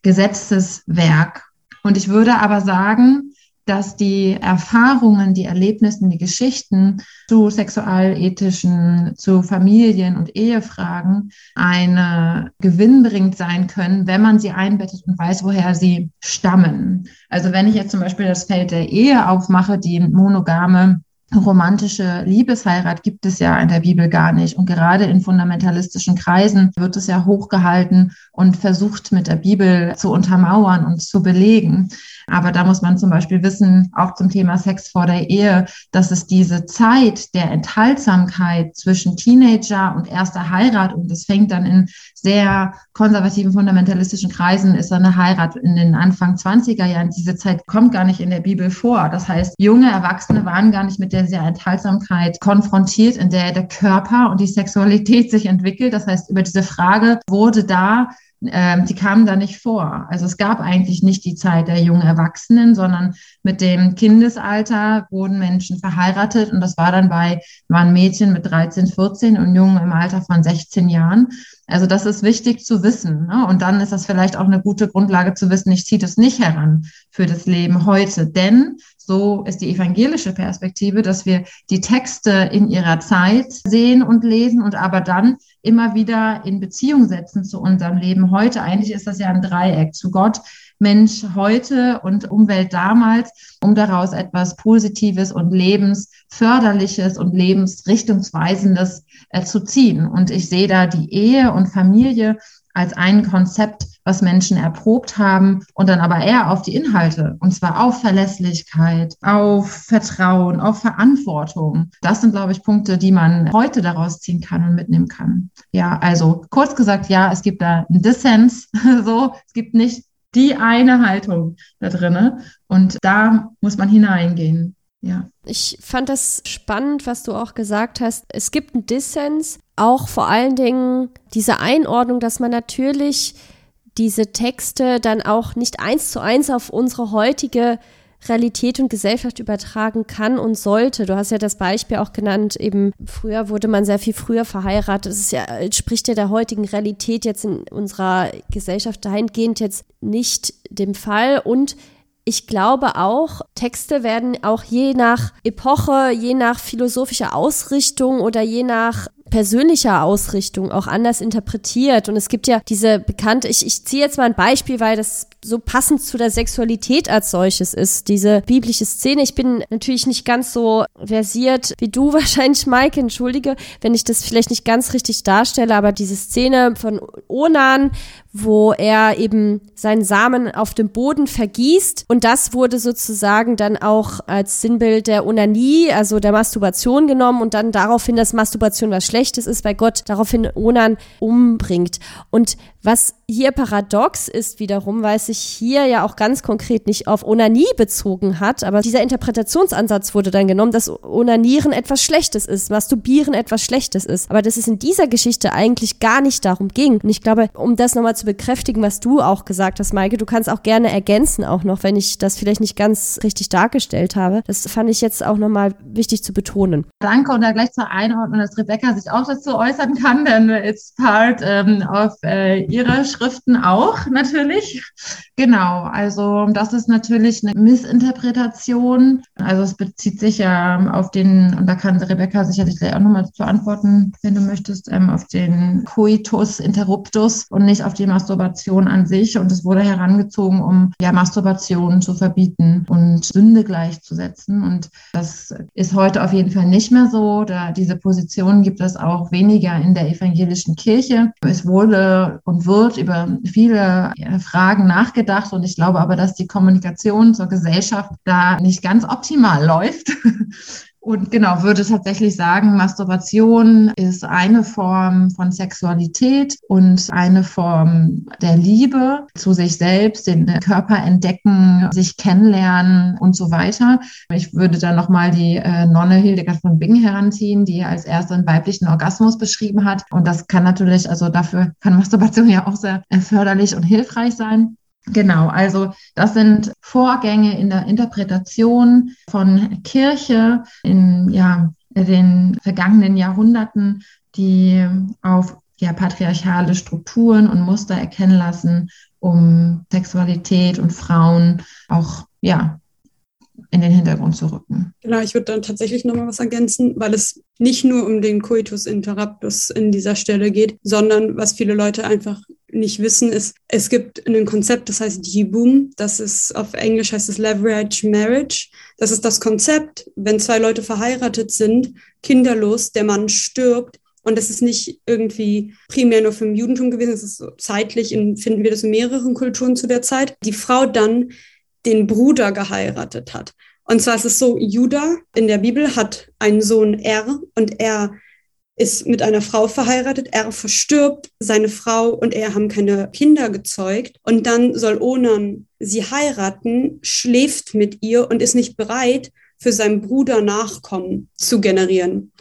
Gesetzeswerk. Und ich würde aber sagen, dass die Erfahrungen, die Erlebnisse, die Geschichten zu sexualethischen, zu Familien- und Ehefragen eine gewinnbringend sein können, wenn man sie einbettet und weiß, woher sie stammen. Also wenn ich jetzt zum Beispiel das Feld der Ehe aufmache, die monogame romantische Liebesheirat gibt es ja in der Bibel gar nicht. Und gerade in fundamentalistischen Kreisen wird es ja hochgehalten und versucht mit der Bibel zu untermauern und zu belegen. Aber da muss man zum Beispiel wissen, auch zum Thema Sex vor der Ehe, dass es diese Zeit der Enthaltsamkeit zwischen Teenager und erster Heirat, und das fängt dann in sehr konservativen, fundamentalistischen Kreisen, ist eine Heirat in den Anfang 20er Jahren. Diese Zeit kommt gar nicht in der Bibel vor. Das heißt, junge Erwachsene waren gar nicht mit der sehr Enthaltsamkeit konfrontiert, in der der Körper und die Sexualität sich entwickelt. Das heißt, über diese Frage wurde da ähm, die kamen da nicht vor. Also es gab eigentlich nicht die Zeit der jungen Erwachsenen, sondern mit dem Kindesalter wurden Menschen verheiratet und das war dann bei, waren Mädchen mit 13, 14 und Jungen im Alter von 16 Jahren. Also das ist wichtig zu wissen. Ne? Und dann ist das vielleicht auch eine gute Grundlage zu wissen, ich ziehe das nicht heran für das Leben heute. Denn so ist die evangelische Perspektive, dass wir die Texte in ihrer Zeit sehen und lesen und aber dann immer wieder in Beziehung setzen zu unserem Leben heute. Eigentlich ist das ja ein Dreieck zu Gott, Mensch heute und Umwelt damals, um daraus etwas Positives und Lebensförderliches und Lebensrichtungsweisendes äh, zu ziehen. Und ich sehe da die Ehe und Familie als ein Konzept, was Menschen erprobt haben und dann aber eher auf die Inhalte, und zwar auf Verlässlichkeit, auf Vertrauen, auf Verantwortung. Das sind, glaube ich, Punkte, die man heute daraus ziehen kann und mitnehmen kann. Ja, also kurz gesagt, ja, es gibt da einen Dissens, so, es gibt nicht die eine Haltung da drinne und da muss man hineingehen. Ja. Ich fand das spannend, was du auch gesagt hast. Es gibt einen Dissens, auch vor allen Dingen diese Einordnung, dass man natürlich diese Texte dann auch nicht eins zu eins auf unsere heutige Realität und Gesellschaft übertragen kann und sollte. Du hast ja das Beispiel auch genannt, eben früher wurde man sehr viel früher verheiratet. Ist ja, entspricht ja der heutigen Realität jetzt in unserer Gesellschaft dahingehend jetzt nicht dem Fall und ich glaube auch, Texte werden auch je nach Epoche, je nach philosophischer Ausrichtung oder je nach persönlicher Ausrichtung auch anders interpretiert. Und es gibt ja diese bekannte, ich, ich ziehe jetzt mal ein Beispiel, weil das so passend zu der Sexualität als solches ist, diese biblische Szene. Ich bin natürlich nicht ganz so versiert wie du wahrscheinlich, Mike, entschuldige, wenn ich das vielleicht nicht ganz richtig darstelle, aber diese Szene von Onan, wo er eben seinen Samen auf dem Boden vergießt. Und das wurde sozusagen dann auch als Sinnbild der Onanie, also der Masturbation genommen und dann daraufhin, dass Masturbation was Schlechtes ist, weil Gott daraufhin Onan umbringt. Und was hier paradox ist wiederum, weil es sich hier ja auch ganz konkret nicht auf Onanie bezogen hat, aber dieser Interpretationsansatz wurde dann genommen, dass Onanieren etwas Schlechtes ist, Masturbieren etwas Schlechtes ist. Aber dass es in dieser Geschichte eigentlich gar nicht darum ging. Und ich glaube, um das nochmal zu bekräftigen, was du auch gesagt hast, Maike, du kannst auch gerne ergänzen auch noch, wenn ich das vielleicht nicht ganz richtig dargestellt habe. Das fand ich jetzt auch nochmal wichtig zu betonen. Danke und da gleich zur Einordnung, dass Rebecca sich auch dazu äußern kann, denn it's part ähm, of äh, ihre Schriften auch natürlich. Genau, also das ist natürlich eine Missinterpretation. Also es bezieht sich ja auf den, und da kann Rebecca sicherlich gleich auch nochmal zu antworten, wenn du möchtest, ähm, auf den Coitus interruptus und nicht auf die Masturbation an sich. Und es wurde herangezogen, um ja Masturbation zu verbieten und Sünde gleichzusetzen. Und das ist heute auf jeden Fall nicht mehr so. Da diese Position gibt es auch weniger in der evangelischen Kirche. Es wurde und wird über viele Fragen nachgedacht und ich glaube aber, dass die Kommunikation zur Gesellschaft da nicht ganz optimal läuft. Und genau, würde tatsächlich sagen, Masturbation ist eine Form von Sexualität und eine Form der Liebe zu sich selbst, den Körper entdecken, sich kennenlernen und so weiter. Ich würde dann nochmal die äh, Nonne Hildegard von Bingen heranziehen, die als erste einen weiblichen Orgasmus beschrieben hat. Und das kann natürlich, also dafür kann Masturbation ja auch sehr förderlich und hilfreich sein. Genau, also das sind Vorgänge in der Interpretation von Kirche in ja, den vergangenen Jahrhunderten, die auf ja, patriarchale Strukturen und Muster erkennen lassen, um Sexualität und Frauen auch ja, in den Hintergrund zu rücken. Genau, ich würde dann tatsächlich nochmal was ergänzen, weil es nicht nur um den Coitus interruptus in dieser Stelle geht, sondern was viele Leute einfach nicht wissen, ist, es gibt ein Konzept, das heißt Jibum. Das ist auf Englisch heißt es Leverage Marriage. Das ist das Konzept, wenn zwei Leute verheiratet sind, kinderlos, der Mann stirbt. Und das ist nicht irgendwie primär nur für im Judentum gewesen, es ist zeitlich, in, finden wir das in mehreren Kulturen zu der Zeit. Die Frau dann den Bruder geheiratet hat. Und zwar ist es so, Judah in der Bibel hat einen Sohn Er und er ist mit einer Frau verheiratet, er verstirbt, seine Frau und er haben keine Kinder gezeugt und dann soll Onan sie heiraten, schläft mit ihr und ist nicht bereit, für seinen Bruder Nachkommen zu generieren.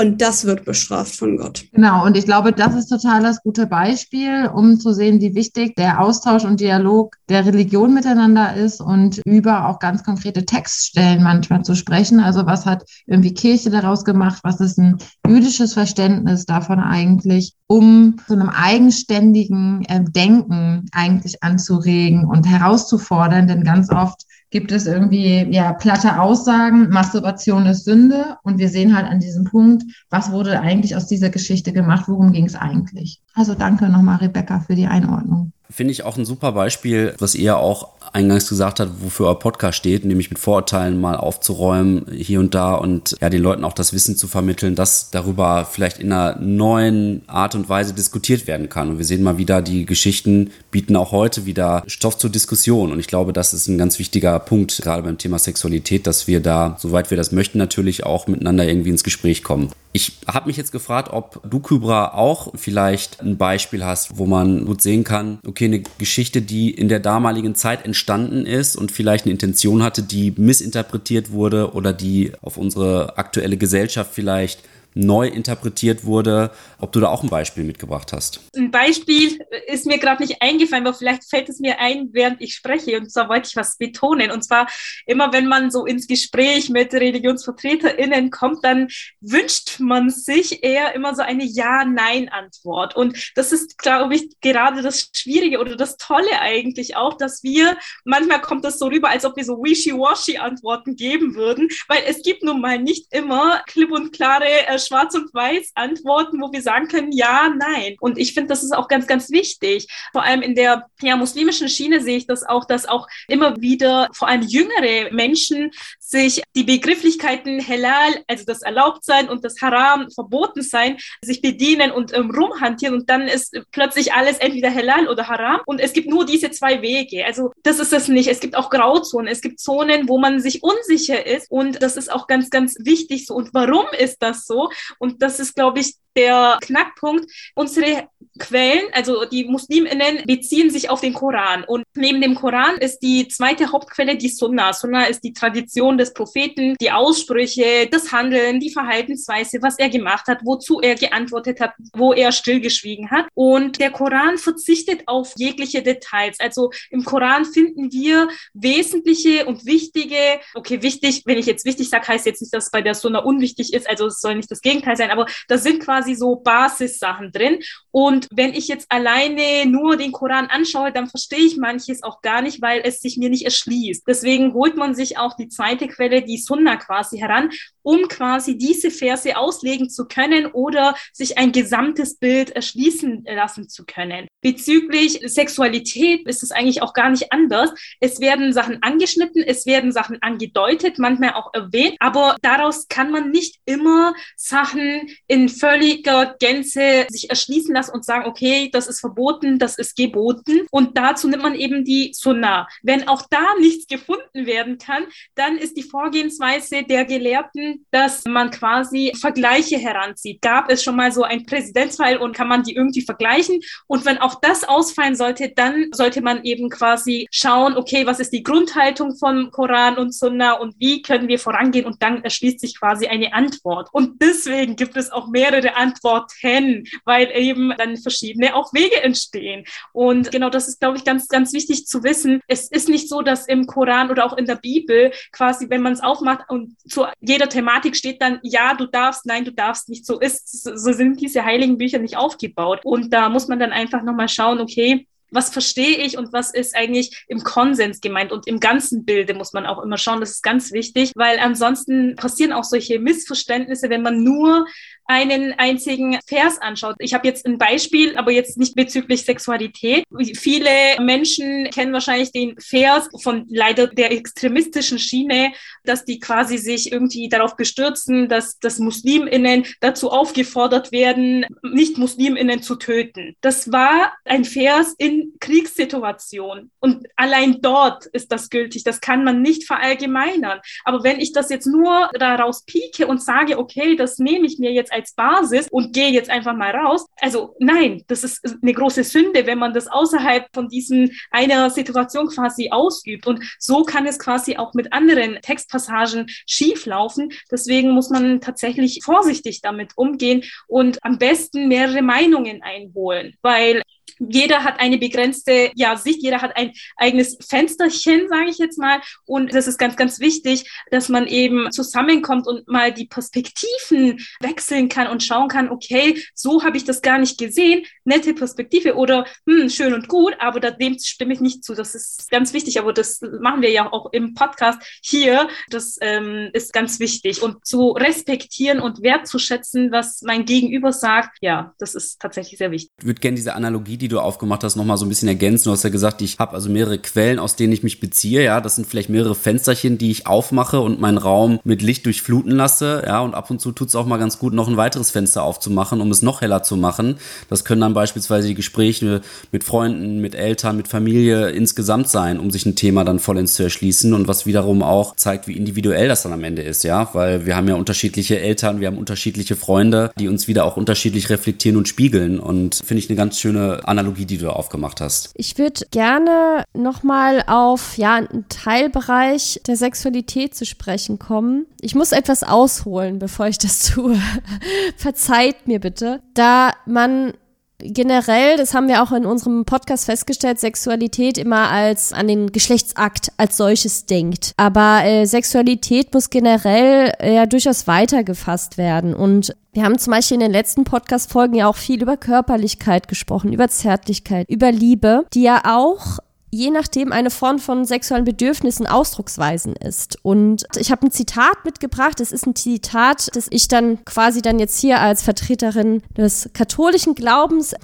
Und das wird bestraft von Gott. Genau, und ich glaube, das ist total das gute Beispiel, um zu sehen, wie wichtig der Austausch und Dialog der Religion miteinander ist und über auch ganz konkrete Textstellen manchmal zu sprechen. Also was hat irgendwie Kirche daraus gemacht? Was ist ein jüdisches Verständnis davon eigentlich, um zu einem eigenständigen äh, Denken eigentlich anzuregen und herauszufordern? Denn ganz oft gibt es irgendwie ja platte Aussagen, Masturbation ist Sünde und wir sehen halt an diesem Punkt, was wurde eigentlich aus dieser Geschichte gemacht, worum ging es eigentlich. Also danke nochmal, Rebecca, für die Einordnung. Finde ich auch ein super Beispiel, was ihr auch eingangs gesagt habt, wofür euer Podcast steht, nämlich mit Vorurteilen mal aufzuräumen hier und da und ja, den Leuten auch das Wissen zu vermitteln, dass darüber vielleicht in einer neuen Art und Weise diskutiert werden kann. Und wir sehen mal wieder, die Geschichten bieten auch heute wieder Stoff zur Diskussion. Und ich glaube, das ist ein ganz wichtiger Punkt, gerade beim Thema Sexualität, dass wir da, soweit wir das möchten, natürlich auch miteinander irgendwie ins Gespräch kommen. Ich habe mich jetzt gefragt, ob du, Kybra, auch vielleicht ein Beispiel hast, wo man gut sehen kann, okay, eine Geschichte, die in der damaligen Zeit entstanden ist und vielleicht eine Intention hatte, die missinterpretiert wurde oder die auf unsere aktuelle Gesellschaft vielleicht neu interpretiert wurde, ob du da auch ein Beispiel mitgebracht hast. Ein Beispiel ist mir gerade nicht eingefallen, aber vielleicht fällt es mir ein, während ich spreche. Und zwar wollte ich was betonen. Und zwar immer, wenn man so ins Gespräch mit ReligionsvertreterInnen kommt, dann wünscht man sich eher immer so eine Ja-Nein-Antwort. Und das ist, glaube ich, gerade das Schwierige oder das Tolle eigentlich auch, dass wir, manchmal kommt das so rüber, als ob wir so wishy-washy Antworten geben würden, weil es gibt nun mal nicht immer klipp und klare äh, schwarz und weiß Antworten, wo wir sagen können, ja, nein. Und ich finde, das ist auch ganz, ganz wichtig. Vor allem in der ja, muslimischen Schiene sehe ich das auch, dass auch immer wieder vor allem jüngere Menschen sich die Begrifflichkeiten halal, also das Erlaubtsein und das Haram, Verbotensein, sich bedienen und ähm, rumhantieren und dann ist plötzlich alles entweder halal oder haram und es gibt nur diese zwei Wege. Also das ist es nicht. Es gibt auch Grauzonen. Es gibt Zonen, wo man sich unsicher ist und das ist auch ganz, ganz wichtig so. Und warum ist das so? Und das ist, glaube ich, der Knackpunkt. Unsere Quellen, also die Musliminnen, beziehen sich auf den Koran. Und neben dem Koran ist die zweite Hauptquelle die Sunna. Sunna ist die Tradition des Propheten, die Aussprüche, das Handeln, die Verhaltensweise, was er gemacht hat, wozu er geantwortet hat, wo er stillgeschwiegen hat. Und der Koran verzichtet auf jegliche Details. Also im Koran finden wir wesentliche und wichtige, okay, wichtig, wenn ich jetzt wichtig sage, heißt jetzt nicht, dass es bei der Sunna unwichtig ist, also es soll nicht das Gegenteil sein, aber da sind quasi so Basissachen drin. Und wenn ich jetzt alleine nur den Koran anschaue, dann verstehe ich manches auch gar nicht, weil es sich mir nicht erschließt. Deswegen holt man sich auch die zweite Quelle, die Sunna quasi heran, um quasi diese Verse auslegen zu können oder sich ein gesamtes Bild erschließen lassen zu können. Bezüglich Sexualität ist es eigentlich auch gar nicht anders. Es werden Sachen angeschnitten, es werden Sachen angedeutet, manchmal auch erwähnt, aber daraus kann man nicht immer Sachen in völliger Gänze sich erschließen lassen und sagen, okay, das ist verboten, das ist geboten. Und dazu nimmt man eben die Sunna. Wenn auch da nichts gefunden werden kann, dann ist die Vorgehensweise der Gelehrten, dass man quasi Vergleiche heranzieht. Gab es schon mal so ein Präzedenzfall und kann man die irgendwie vergleichen? Und wenn auch das ausfallen sollte, dann sollte man eben quasi schauen, okay, was ist die Grundhaltung von Koran und Sunna und wie können wir vorangehen? Und dann erschließt sich quasi eine Antwort. Und deswegen gibt es auch mehrere Antworten, weil eben dann verschiedene auch Wege entstehen. Und genau das ist, glaube ich, ganz, ganz wichtig zu wissen. Es ist nicht so, dass im Koran oder auch in der Bibel quasi, wenn man es aufmacht und zu jeder Thematik steht dann, ja, du darfst, nein, du darfst nicht. So ist, so sind diese heiligen Bücher nicht aufgebaut. Und da muss man dann einfach nochmal schauen, okay, was verstehe ich und was ist eigentlich im Konsens gemeint und im ganzen Bilde muss man auch immer schauen. Das ist ganz wichtig, weil ansonsten passieren auch solche Missverständnisse, wenn man nur einen einzigen Vers anschaut. Ich habe jetzt ein Beispiel, aber jetzt nicht bezüglich Sexualität. Viele Menschen kennen wahrscheinlich den Vers von leider der extremistischen Schiene, dass die quasi sich irgendwie darauf bestürzen, dass, dass Musliminnen dazu aufgefordert werden, Nicht-Musliminnen zu töten. Das war ein Vers in Kriegssituationen und allein dort ist das gültig. Das kann man nicht verallgemeinern. Aber wenn ich das jetzt nur daraus pieke und sage, okay, das nehme ich mir jetzt als Basis und gehe jetzt einfach mal raus. Also nein, das ist eine große Sünde, wenn man das außerhalb von diesen einer Situation quasi ausübt. Und so kann es quasi auch mit anderen Textpassagen schieflaufen. Deswegen muss man tatsächlich vorsichtig damit umgehen und am besten mehrere Meinungen einholen, weil jeder hat eine begrenzte ja, Sicht, jeder hat ein eigenes Fensterchen, sage ich jetzt mal. Und das ist ganz, ganz wichtig, dass man eben zusammenkommt und mal die Perspektiven wechseln kann und schauen kann, okay, so habe ich das gar nicht gesehen. Nette Perspektive oder hm, schön und gut, aber dem stimme ich nicht zu. Das ist ganz wichtig, aber das machen wir ja auch im Podcast hier. Das ähm, ist ganz wichtig und zu respektieren und wertzuschätzen, was mein Gegenüber sagt, ja, das ist tatsächlich sehr wichtig. Ich würde gerne diese Analogie, die du aufgemacht hast, nochmal so ein bisschen ergänzen. Du hast ja gesagt, ich habe also mehrere Quellen, aus denen ich mich beziehe. Ja, das sind vielleicht mehrere Fensterchen, die ich aufmache und meinen Raum mit Licht durchfluten lasse. Ja, und ab und zu tut es auch mal ganz gut, noch ein weiteres Fenster aufzumachen, um es noch heller zu machen. Das können dann beispielsweise die Gespräche mit Freunden, mit Eltern, mit Familie insgesamt sein, um sich ein Thema dann vollends zu erschließen und was wiederum auch zeigt, wie individuell das dann am Ende ist, ja, weil wir haben ja unterschiedliche Eltern, wir haben unterschiedliche Freunde, die uns wieder auch unterschiedlich reflektieren und spiegeln und finde ich eine ganz schöne Analogie, die du aufgemacht hast. Ich würde gerne nochmal auf ja einen Teilbereich der Sexualität zu sprechen kommen. Ich muss etwas ausholen, bevor ich das tue. Verzeiht mir bitte. Da man generell, das haben wir auch in unserem Podcast festgestellt, Sexualität immer als an den Geschlechtsakt als solches denkt. Aber äh, Sexualität muss generell äh, ja durchaus weitergefasst werden. Und wir haben zum Beispiel in den letzten Podcast-Folgen ja auch viel über Körperlichkeit gesprochen, über Zärtlichkeit, über Liebe, die ja auch je nachdem eine Form von sexuellen Bedürfnissen Ausdrucksweisen ist. Und ich habe ein Zitat mitgebracht. Es ist ein Zitat, das ich dann quasi dann jetzt hier als Vertreterin des katholischen Glaubens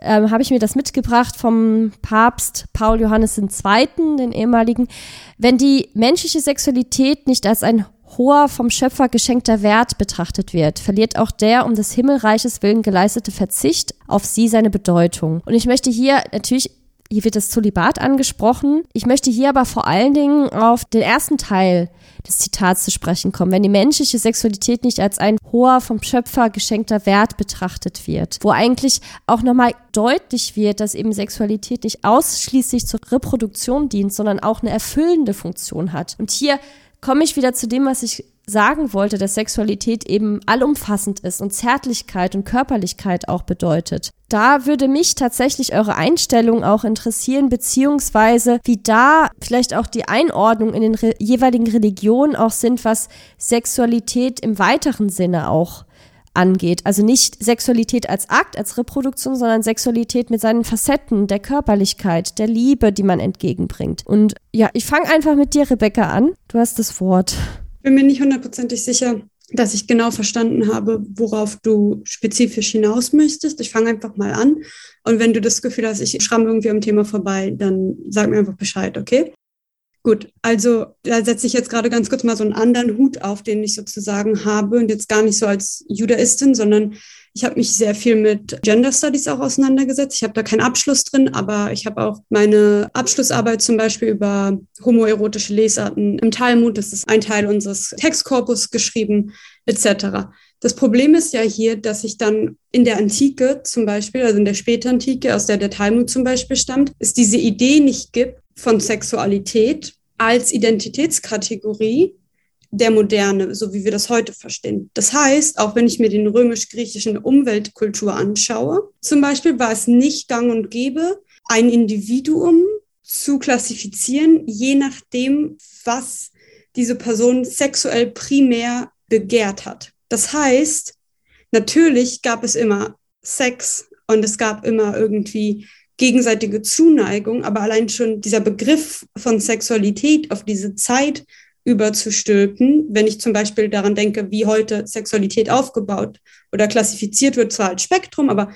ähm, habe ich mir das mitgebracht vom Papst Paul Johannes II., den ehemaligen. Wenn die menschliche Sexualität nicht als ein hoher, vom Schöpfer geschenkter Wert betrachtet wird, verliert auch der um des Himmelreiches willen geleistete Verzicht auf sie seine Bedeutung. Und ich möchte hier natürlich hier wird das Zolibat angesprochen. Ich möchte hier aber vor allen Dingen auf den ersten Teil des Zitats zu sprechen kommen. Wenn die menschliche Sexualität nicht als ein hoher, vom Schöpfer geschenkter Wert betrachtet wird, wo eigentlich auch nochmal deutlich wird, dass eben Sexualität nicht ausschließlich zur Reproduktion dient, sondern auch eine erfüllende Funktion hat. Und hier komme ich wieder zu dem, was ich sagen wollte, dass Sexualität eben allumfassend ist und Zärtlichkeit und Körperlichkeit auch bedeutet. Da würde mich tatsächlich eure Einstellung auch interessieren, beziehungsweise wie da vielleicht auch die Einordnung in den re jeweiligen Religionen auch sind, was Sexualität im weiteren Sinne auch angeht. Also nicht Sexualität als Akt, als Reproduktion, sondern Sexualität mit seinen Facetten, der Körperlichkeit, der Liebe, die man entgegenbringt. Und ja, ich fange einfach mit dir, Rebecca, an. Du hast das Wort bin mir nicht hundertprozentig sicher, dass ich genau verstanden habe, worauf du spezifisch hinaus möchtest. Ich fange einfach mal an. Und wenn du das Gefühl hast, ich schramme irgendwie am Thema vorbei, dann sag mir einfach Bescheid, okay? Gut, also da setze ich jetzt gerade ganz kurz mal so einen anderen Hut auf, den ich sozusagen habe und jetzt gar nicht so als Judaistin, sondern ich habe mich sehr viel mit Gender Studies auch auseinandergesetzt. Ich habe da keinen Abschluss drin, aber ich habe auch meine Abschlussarbeit zum Beispiel über homoerotische Lesarten im Talmud, das ist ein Teil unseres Textkorpus geschrieben, etc. Das Problem ist ja hier, dass ich dann in der Antike zum Beispiel, also in der Spätantike, aus der der Talmud zum Beispiel stammt, es diese Idee nicht gibt von Sexualität als Identitätskategorie, der Moderne, so wie wir das heute verstehen. Das heißt, auch wenn ich mir den römisch-griechischen Umweltkultur anschaue, zum Beispiel war es nicht gang und gäbe, ein Individuum zu klassifizieren, je nachdem, was diese Person sexuell primär begehrt hat. Das heißt, natürlich gab es immer Sex und es gab immer irgendwie gegenseitige Zuneigung, aber allein schon dieser Begriff von Sexualität auf diese Zeit überzustülpen, wenn ich zum Beispiel daran denke, wie heute Sexualität aufgebaut oder klassifiziert wird, zwar als Spektrum, aber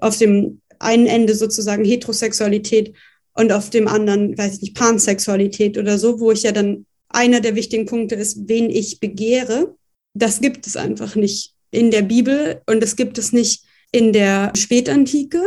auf dem einen Ende sozusagen Heterosexualität und auf dem anderen, weiß ich nicht, Pansexualität oder so, wo ich ja dann einer der wichtigen Punkte ist, wen ich begehre. Das gibt es einfach nicht in der Bibel und das gibt es nicht in der Spätantike.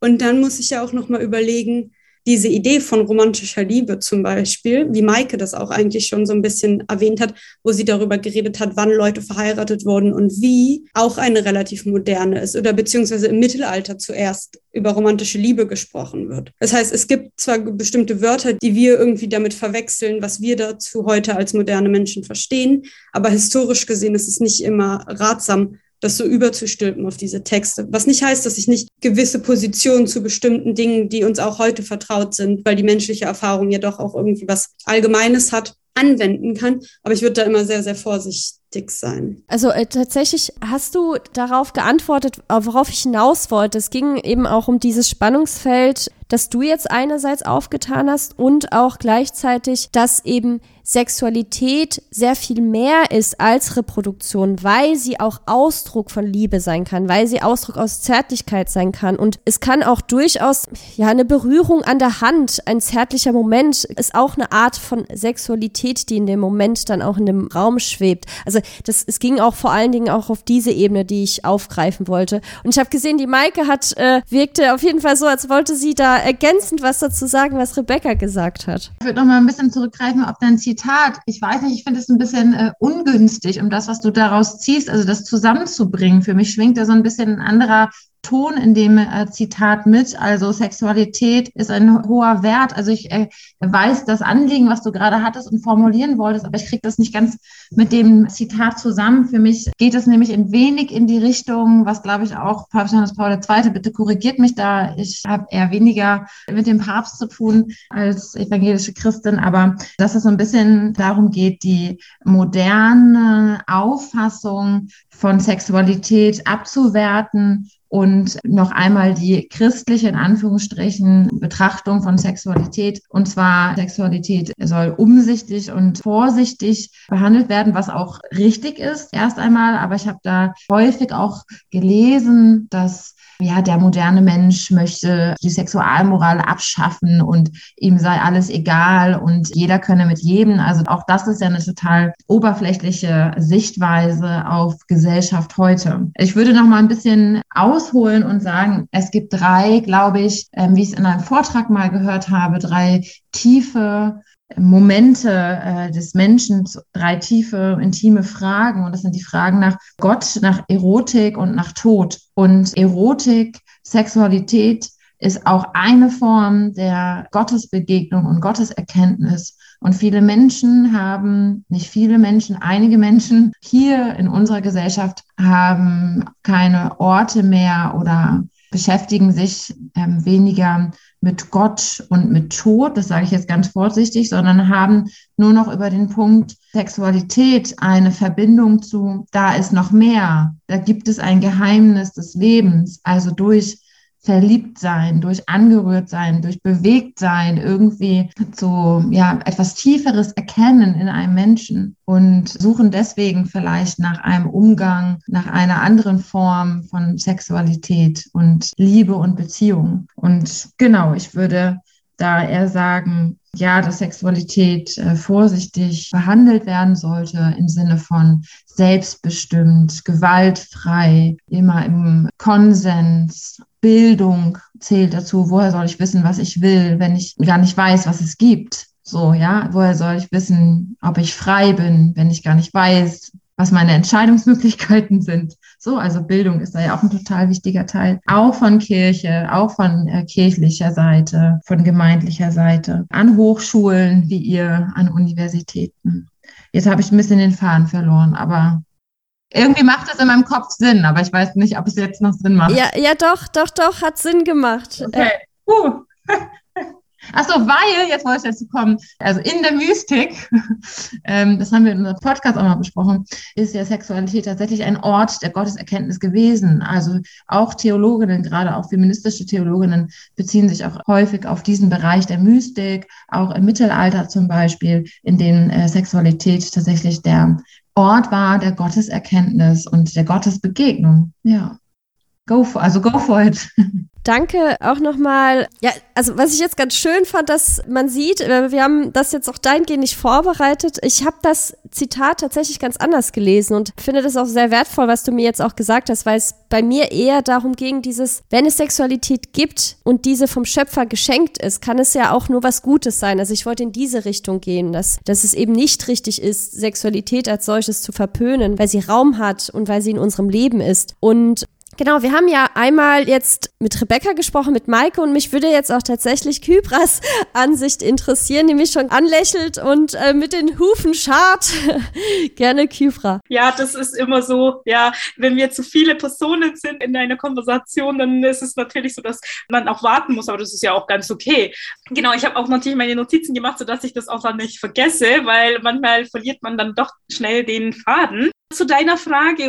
Und dann muss ich ja auch noch mal überlegen, diese Idee von romantischer Liebe zum Beispiel, wie Maike das auch eigentlich schon so ein bisschen erwähnt hat, wo sie darüber geredet hat, wann Leute verheiratet wurden und wie, auch eine relativ moderne ist oder beziehungsweise im Mittelalter zuerst über romantische Liebe gesprochen wird. Das heißt, es gibt zwar bestimmte Wörter, die wir irgendwie damit verwechseln, was wir dazu heute als moderne Menschen verstehen, aber historisch gesehen ist es nicht immer ratsam, das so überzustülpen auf diese Texte. Was nicht heißt, dass ich nicht gewisse Positionen zu bestimmten Dingen, die uns auch heute vertraut sind, weil die menschliche Erfahrung ja doch auch irgendwie was Allgemeines hat, anwenden kann. Aber ich würde da immer sehr, sehr vorsichtig sein. Also äh, tatsächlich hast du darauf geantwortet, worauf ich hinaus wollte. Es ging eben auch um dieses Spannungsfeld, das du jetzt einerseits aufgetan hast und auch gleichzeitig, dass eben Sexualität sehr viel mehr ist als Reproduktion, weil sie auch Ausdruck von Liebe sein kann, weil sie Ausdruck aus Zärtlichkeit sein kann. Und es kann auch durchaus, ja, eine Berührung an der Hand, ein zärtlicher Moment ist auch eine Art von Sexualität, die in dem Moment dann auch in dem Raum schwebt. Also das, es ging auch vor allen Dingen auch auf diese Ebene, die ich aufgreifen wollte. Und ich habe gesehen, die Maike hat, äh, wirkte auf jeden Fall so, als wollte sie da ergänzend was dazu sagen, was Rebecca gesagt hat. Ich würde noch mal ein bisschen zurückgreifen auf dein Zitat Zitat, ich weiß nicht, ich finde es ein bisschen äh, ungünstig, um das, was du daraus ziehst, also das zusammenzubringen. Für mich schwingt da so ein bisschen ein anderer Ton in dem äh, Zitat mit. Also Sexualität ist ein hoher Wert. Also ich äh, weiß das Anliegen, was du gerade hattest und formulieren wolltest, aber ich kriege das nicht ganz mit dem Zitat zusammen. Für mich geht es nämlich ein wenig in die Richtung, was glaube ich auch Papst Johannes Paul II. bitte korrigiert mich da. Ich habe eher weniger mit dem Papst zu tun als evangelische Christin, aber dass es so ein bisschen darum geht, die moderne Auffassung von Sexualität abzuwerten und noch einmal die christliche, in Anführungsstrichen, Betrachtung von Sexualität. Und zwar Sexualität soll umsichtig und vorsichtig behandelt werden, was auch richtig ist, erst einmal. Aber ich habe da häufig auch gelesen, dass ja, der moderne Mensch möchte die Sexualmoral abschaffen und ihm sei alles egal und jeder könne mit jedem. Also auch das ist ja eine total oberflächliche Sichtweise auf Gesellschaft heute. Ich würde noch mal ein bisschen ausholen und sagen, es gibt drei, glaube ich, ähm, wie ich es in einem Vortrag mal gehört habe, drei tiefe Momente äh, des Menschen, drei tiefe, intime Fragen. Und das sind die Fragen nach Gott, nach Erotik und nach Tod. Und Erotik, Sexualität ist auch eine Form der Gottesbegegnung und Gotteserkenntnis. Und viele Menschen haben, nicht viele Menschen, einige Menschen hier in unserer Gesellschaft haben keine Orte mehr oder beschäftigen sich ähm, weniger mit Gott und mit Tod, das sage ich jetzt ganz vorsichtig, sondern haben nur noch über den Punkt Sexualität eine Verbindung zu, da ist noch mehr, da gibt es ein Geheimnis des Lebens, also durch verliebt sein, durch angerührt sein, durch bewegt sein, irgendwie so, ja, etwas Tieferes erkennen in einem Menschen und suchen deswegen vielleicht nach einem Umgang, nach einer anderen Form von Sexualität und Liebe und Beziehung. Und genau, ich würde da eher sagen, ja, dass Sexualität äh, vorsichtig behandelt werden sollte im Sinne von selbstbestimmt, gewaltfrei, immer im Konsens. Bildung zählt dazu. Woher soll ich wissen, was ich will, wenn ich gar nicht weiß, was es gibt? So, ja, woher soll ich wissen, ob ich frei bin, wenn ich gar nicht weiß, was meine Entscheidungsmöglichkeiten sind. So, also Bildung ist da ja auch ein total wichtiger Teil. Auch von Kirche, auch von äh, kirchlicher Seite, von gemeindlicher Seite, an Hochschulen wie ihr, an Universitäten. Jetzt habe ich ein bisschen den Faden verloren, aber irgendwie macht es in meinem Kopf Sinn, aber ich weiß nicht, ob es jetzt noch Sinn macht. Ja, ja, doch, doch, doch, hat Sinn gemacht. Okay. Uh. Achso, weil, jetzt wollte ich dazu kommen, also in der Mystik, ähm, das haben wir in unserem Podcast auch mal besprochen, ist ja Sexualität tatsächlich ein Ort der Gotteserkenntnis gewesen. Also auch Theologinnen, gerade auch feministische Theologinnen, beziehen sich auch häufig auf diesen Bereich der Mystik, auch im Mittelalter zum Beispiel, in dem äh, Sexualität tatsächlich der Ort war der Gotteserkenntnis und der Gottesbegegnung. Ja. Go for, also go for it. Danke auch nochmal. Ja, also was ich jetzt ganz schön fand, dass man sieht, äh, wir haben das jetzt auch dahingehend nicht vorbereitet. Ich habe das Zitat tatsächlich ganz anders gelesen und finde das auch sehr wertvoll, was du mir jetzt auch gesagt hast, weil es bei mir eher darum ging, dieses, wenn es Sexualität gibt und diese vom Schöpfer geschenkt ist, kann es ja auch nur was Gutes sein. Also ich wollte in diese Richtung gehen, dass, dass es eben nicht richtig ist, Sexualität als solches zu verpönen, weil sie Raum hat und weil sie in unserem Leben ist. Und Genau, wir haben ja einmal jetzt mit Rebecca gesprochen, mit Maike und mich würde jetzt auch tatsächlich Kybras Ansicht interessieren, die mich schon anlächelt und äh, mit den Hufen schart. Gerne Kybra. Ja, das ist immer so, ja, wenn wir zu viele Personen sind in einer Konversation, dann ist es natürlich so, dass man auch warten muss, aber das ist ja auch ganz okay. Genau, ich habe auch natürlich meine Notizen gemacht, sodass ich das auch dann nicht vergesse, weil manchmal verliert man dann doch schnell den Faden. Zu deiner Frage,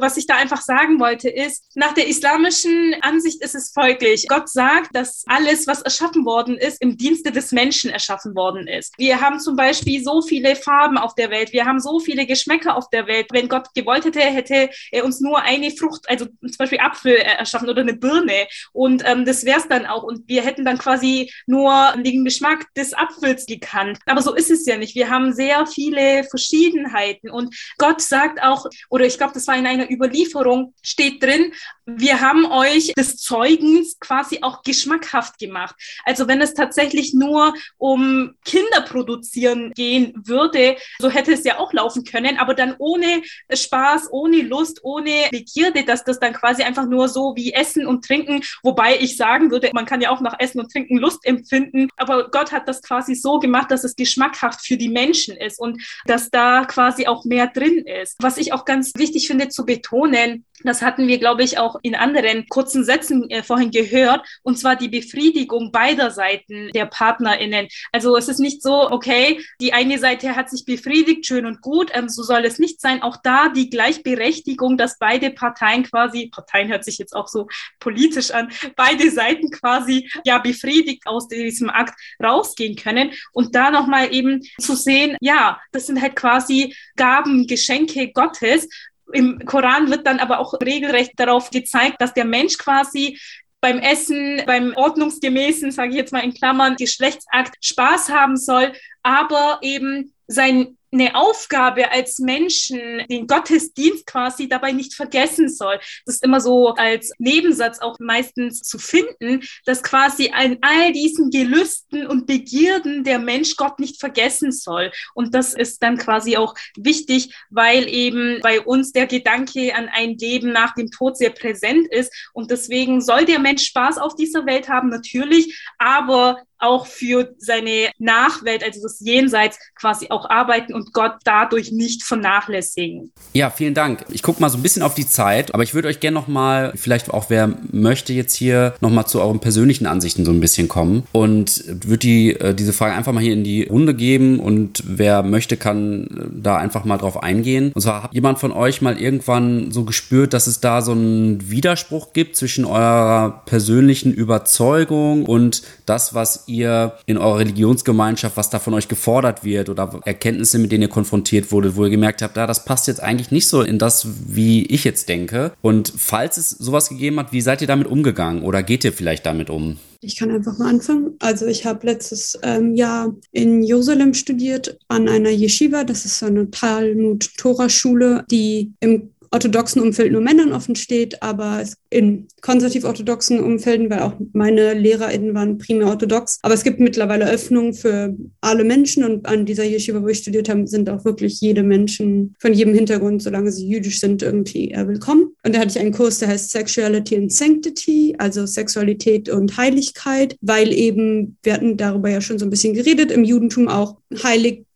was ich da einfach sagen wollte, ist, nach der islamischen Ansicht ist es folglich. Gott sagt, dass alles, was erschaffen worden ist, im Dienste des Menschen erschaffen worden ist. Wir haben zum Beispiel so viele Farben auf der Welt, wir haben so viele Geschmäcker auf der Welt. Wenn Gott gewollt hätte, hätte er uns nur eine Frucht, also zum Beispiel Apfel erschaffen oder eine Birne. Und ähm, das wäre es dann auch. Und wir hätten dann quasi nur den Geschmack des Apfels gekannt. Aber so ist es ja nicht. Wir haben sehr viele Verschiedenheiten. Und Gott sagt, sagt auch, oder ich glaube, das war in einer Überlieferung, steht drin, wir haben euch des Zeugens quasi auch geschmackhaft gemacht. Also wenn es tatsächlich nur um Kinder produzieren gehen würde, so hätte es ja auch laufen können, aber dann ohne Spaß, ohne Lust, ohne Begierde, dass das dann quasi einfach nur so wie Essen und Trinken, wobei ich sagen würde, man kann ja auch nach Essen und Trinken Lust empfinden, aber Gott hat das quasi so gemacht, dass es geschmackhaft für die Menschen ist und dass da quasi auch mehr drin ist. Was ich auch ganz wichtig finde zu betonen, das hatten wir, glaube ich, auch in anderen kurzen Sätzen äh, vorhin gehört, und zwar die Befriedigung beider Seiten der PartnerInnen. Also es ist nicht so, okay, die eine Seite hat sich befriedigt, schön und gut, ähm, so soll es nicht sein. Auch da die Gleichberechtigung, dass beide Parteien quasi, Parteien hört sich jetzt auch so politisch an, beide Seiten quasi ja befriedigt aus diesem Akt rausgehen können. Und da nochmal eben zu sehen, ja, das sind halt quasi Gaben, Geschenke Gottes. Im Koran wird dann aber auch regelrecht darauf gezeigt, dass der Mensch quasi beim Essen, beim ordnungsgemäßen, sage ich jetzt mal in Klammern, Geschlechtsakt Spaß haben soll, aber eben sein eine Aufgabe als Menschen, den Gottesdienst quasi dabei nicht vergessen soll. Das ist immer so als Nebensatz auch meistens zu finden, dass quasi an all diesen Gelüsten und Begierden der Mensch Gott nicht vergessen soll. Und das ist dann quasi auch wichtig, weil eben bei uns der Gedanke an ein Leben nach dem Tod sehr präsent ist. Und deswegen soll der Mensch Spaß auf dieser Welt haben, natürlich, aber auch für seine Nachwelt, also das Jenseits, quasi auch arbeiten und Gott dadurch nicht vernachlässigen. Ja, vielen Dank. Ich gucke mal so ein bisschen auf die Zeit, aber ich würde euch gerne noch mal, vielleicht auch wer möchte jetzt hier noch mal zu euren persönlichen Ansichten so ein bisschen kommen und würde die, äh, diese Frage einfach mal hier in die Runde geben und wer möchte, kann äh, da einfach mal drauf eingehen. Und zwar hat jemand von euch mal irgendwann so gespürt, dass es da so einen Widerspruch gibt zwischen eurer persönlichen Überzeugung und das, was ihr in eurer Religionsgemeinschaft, was da von euch gefordert wird oder Erkenntnisse, mit denen ihr konfrontiert wurde, wo ihr gemerkt habt, ja, das passt jetzt eigentlich nicht so in das, wie ich jetzt denke. Und falls es sowas gegeben hat, wie seid ihr damit umgegangen oder geht ihr vielleicht damit um? Ich kann einfach mal anfangen. Also ich habe letztes ähm, Jahr in Jerusalem studiert an einer Yeshiva. Das ist so eine Talmud-Tora-Schule, die im orthodoxen Umfeld nur Männern offen steht, aber in konservativ-orthodoxen Umfelden, weil auch meine LehrerInnen waren primär orthodox. Aber es gibt mittlerweile Öffnungen für alle Menschen und an dieser Yeshiva, wo ich studiert habe, sind auch wirklich jede Menschen von jedem Hintergrund, solange sie jüdisch sind, irgendwie äh, willkommen. Und da hatte ich einen Kurs, der heißt Sexuality and Sanctity, also Sexualität und Heiligkeit, weil eben, wir hatten darüber ja schon so ein bisschen geredet, im Judentum auch heilig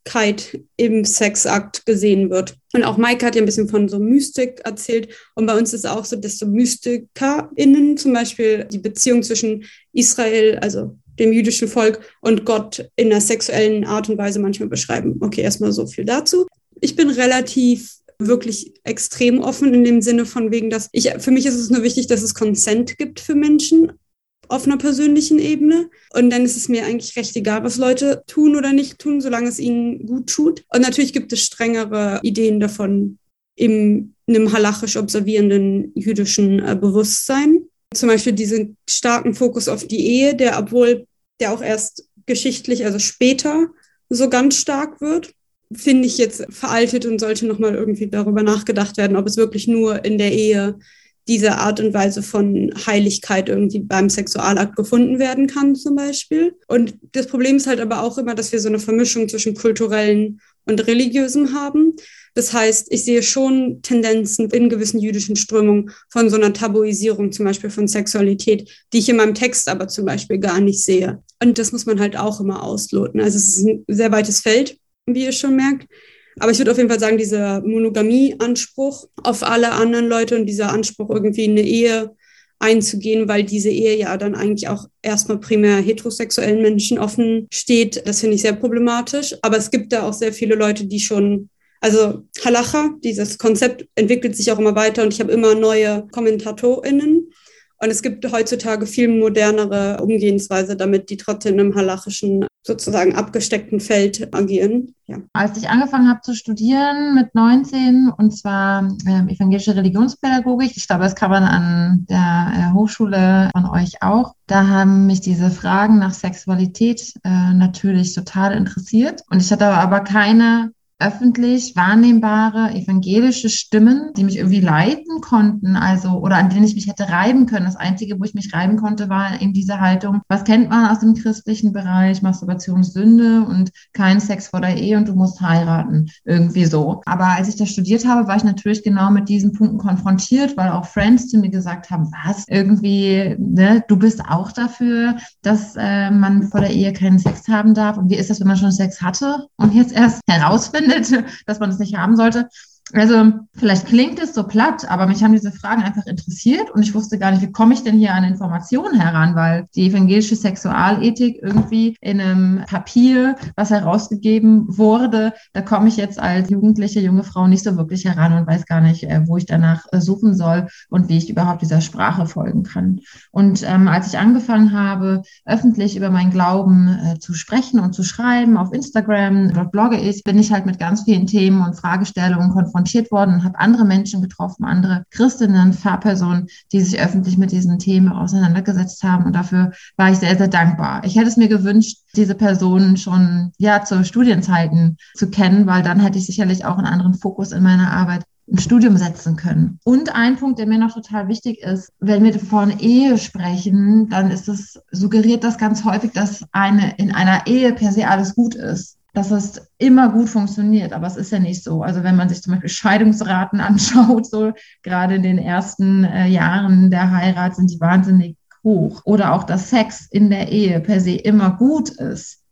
im Sexakt gesehen wird. Und auch Maike hat ja ein bisschen von so Mystik erzählt. Und bei uns ist auch so, dass so MystikerInnen zum Beispiel die Beziehung zwischen Israel, also dem jüdischen Volk und Gott in einer sexuellen Art und Weise manchmal beschreiben. Okay, erstmal so viel dazu. Ich bin relativ wirklich extrem offen in dem Sinne von wegen, dass ich, für mich ist es nur wichtig, dass es Consent gibt für Menschen, auf einer persönlichen Ebene. Und dann ist es mir eigentlich recht egal, was Leute tun oder nicht tun, solange es ihnen gut tut. Und natürlich gibt es strengere Ideen davon in einem halachisch observierenden jüdischen äh, Bewusstsein. Zum Beispiel diesen starken Fokus auf die Ehe, der, obwohl der auch erst geschichtlich, also später, so ganz stark wird, finde ich jetzt veraltet und sollte nochmal irgendwie darüber nachgedacht werden, ob es wirklich nur in der Ehe diese Art und Weise von Heiligkeit irgendwie beim Sexualakt gefunden werden kann, zum Beispiel. Und das Problem ist halt aber auch immer, dass wir so eine Vermischung zwischen kulturellen und Religiösem haben. Das heißt, ich sehe schon Tendenzen in gewissen jüdischen Strömungen von so einer Tabuisierung, zum Beispiel von Sexualität, die ich in meinem Text aber zum Beispiel gar nicht sehe. Und das muss man halt auch immer ausloten. Also es ist ein sehr weites Feld, wie ihr schon merkt. Aber ich würde auf jeden Fall sagen, dieser Monogamie-Anspruch auf alle anderen Leute und dieser Anspruch, irgendwie eine Ehe einzugehen, weil diese Ehe ja dann eigentlich auch erstmal primär heterosexuellen Menschen offen steht. Das finde ich sehr problematisch. Aber es gibt da auch sehr viele Leute, die schon also Halacha, dieses Konzept entwickelt sich auch immer weiter und ich habe immer neue KommentatorInnen. Und es gibt heutzutage viel modernere Umgehensweise, damit die trotzdem im halachischen, sozusagen abgesteckten Feld agieren. Ja. Als ich angefangen habe zu studieren mit 19, und zwar äh, evangelische Religionspädagogik, ich glaube, das kann man an der äh, Hochschule von euch auch, da haben mich diese Fragen nach Sexualität äh, natürlich total interessiert. Und ich hatte aber keine öffentlich wahrnehmbare evangelische Stimmen, die mich irgendwie leiten konnten, also oder an denen ich mich hätte reiben können. Das Einzige, wo ich mich reiben konnte, war eben diese Haltung, was kennt man aus dem christlichen Bereich, Masturbationssünde und kein Sex vor der Ehe und du musst heiraten, irgendwie so. Aber als ich das studiert habe, war ich natürlich genau mit diesen Punkten konfrontiert, weil auch Friends zu mir gesagt haben, was, irgendwie, ne, du bist auch dafür, dass äh, man vor der Ehe keinen Sex haben darf? Und wie ist das, wenn man schon Sex hatte und jetzt erst herausfindet, findet, dass man es nicht haben sollte. Also vielleicht klingt es so platt, aber mich haben diese Fragen einfach interessiert und ich wusste gar nicht, wie komme ich denn hier an Informationen heran, weil die evangelische Sexualethik irgendwie in einem Papier, was herausgegeben wurde, da komme ich jetzt als jugendliche junge Frau nicht so wirklich heran und weiß gar nicht, äh, wo ich danach äh, suchen soll und wie ich überhaupt dieser Sprache folgen kann. Und ähm, als ich angefangen habe, öffentlich über meinen Glauben äh, zu sprechen und zu schreiben auf Instagram, dort blogge ich, bin ich halt mit ganz vielen Themen und Fragestellungen konfrontiert konfrontiert worden und habe andere Menschen getroffen, andere Christinnen, Fahrpersonen, die sich öffentlich mit diesen Themen auseinandergesetzt haben. Und dafür war ich sehr, sehr dankbar. Ich hätte es mir gewünscht, diese Personen schon ja zu Studienzeiten zu kennen, weil dann hätte ich sicherlich auch einen anderen Fokus in meiner Arbeit im Studium setzen können. Und ein Punkt, der mir noch total wichtig ist, wenn wir von Ehe sprechen, dann ist es suggeriert das ganz häufig, dass eine in einer Ehe per se alles gut ist dass es immer gut funktioniert, aber es ist ja nicht so. Also wenn man sich zum Beispiel Scheidungsraten anschaut, so gerade in den ersten äh, Jahren der Heirat sind die wahnsinnig hoch. Oder auch, dass Sex in der Ehe per se immer gut ist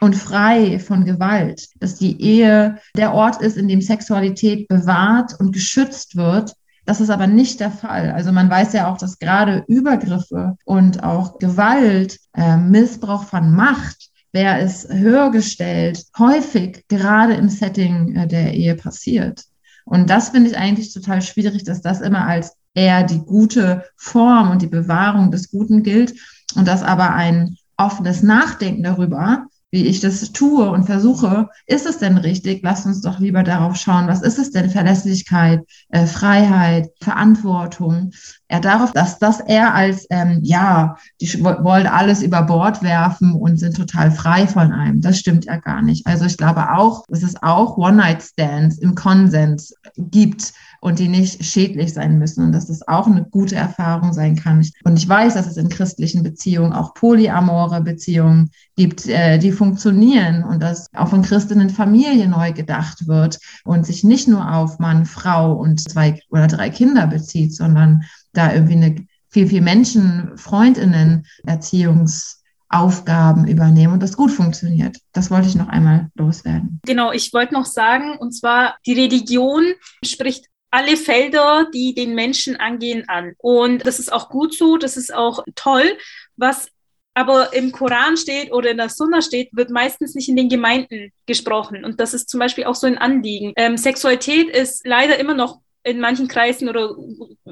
und frei von Gewalt, dass die Ehe der Ort ist, in dem Sexualität bewahrt und geschützt wird. Das ist aber nicht der Fall. Also man weiß ja auch, dass gerade Übergriffe und auch Gewalt, äh, Missbrauch von Macht wer ist höher gestellt, häufig gerade im Setting äh, der Ehe passiert. Und das finde ich eigentlich total schwierig, dass das immer als eher die gute Form und die Bewahrung des Guten gilt und dass aber ein offenes Nachdenken darüber, wie ich das tue und versuche, ist es denn richtig? Lass uns doch lieber darauf schauen, was ist es denn? Verlässlichkeit, äh, Freiheit, Verantwortung. Ja, darauf, dass das er als, ähm, ja, die wollen alles über Bord werfen und sind total frei von einem. Das stimmt ja gar nicht. Also ich glaube auch, dass es auch One-Night-Stands im Konsens gibt und die nicht schädlich sein müssen und dass das auch eine gute Erfahrung sein kann. Und ich weiß, dass es in christlichen Beziehungen auch polyamore Beziehungen gibt, äh, die funktionieren und dass auch von Christinnen Familie neu gedacht wird und sich nicht nur auf Mann, Frau und zwei oder drei Kinder bezieht, sondern da irgendwie eine viel, viel Menschen, Freundinnen, Erziehungs Aufgaben übernehmen und das gut funktioniert. Das wollte ich noch einmal loswerden. Genau, ich wollte noch sagen, und zwar die Religion spricht alle Felder, die den Menschen angehen, an. Und das ist auch gut so, das ist auch toll. Was aber im Koran steht oder in der Sunna steht, wird meistens nicht in den Gemeinden gesprochen. Und das ist zum Beispiel auch so ein Anliegen. Ähm, Sexualität ist leider immer noch in manchen Kreisen oder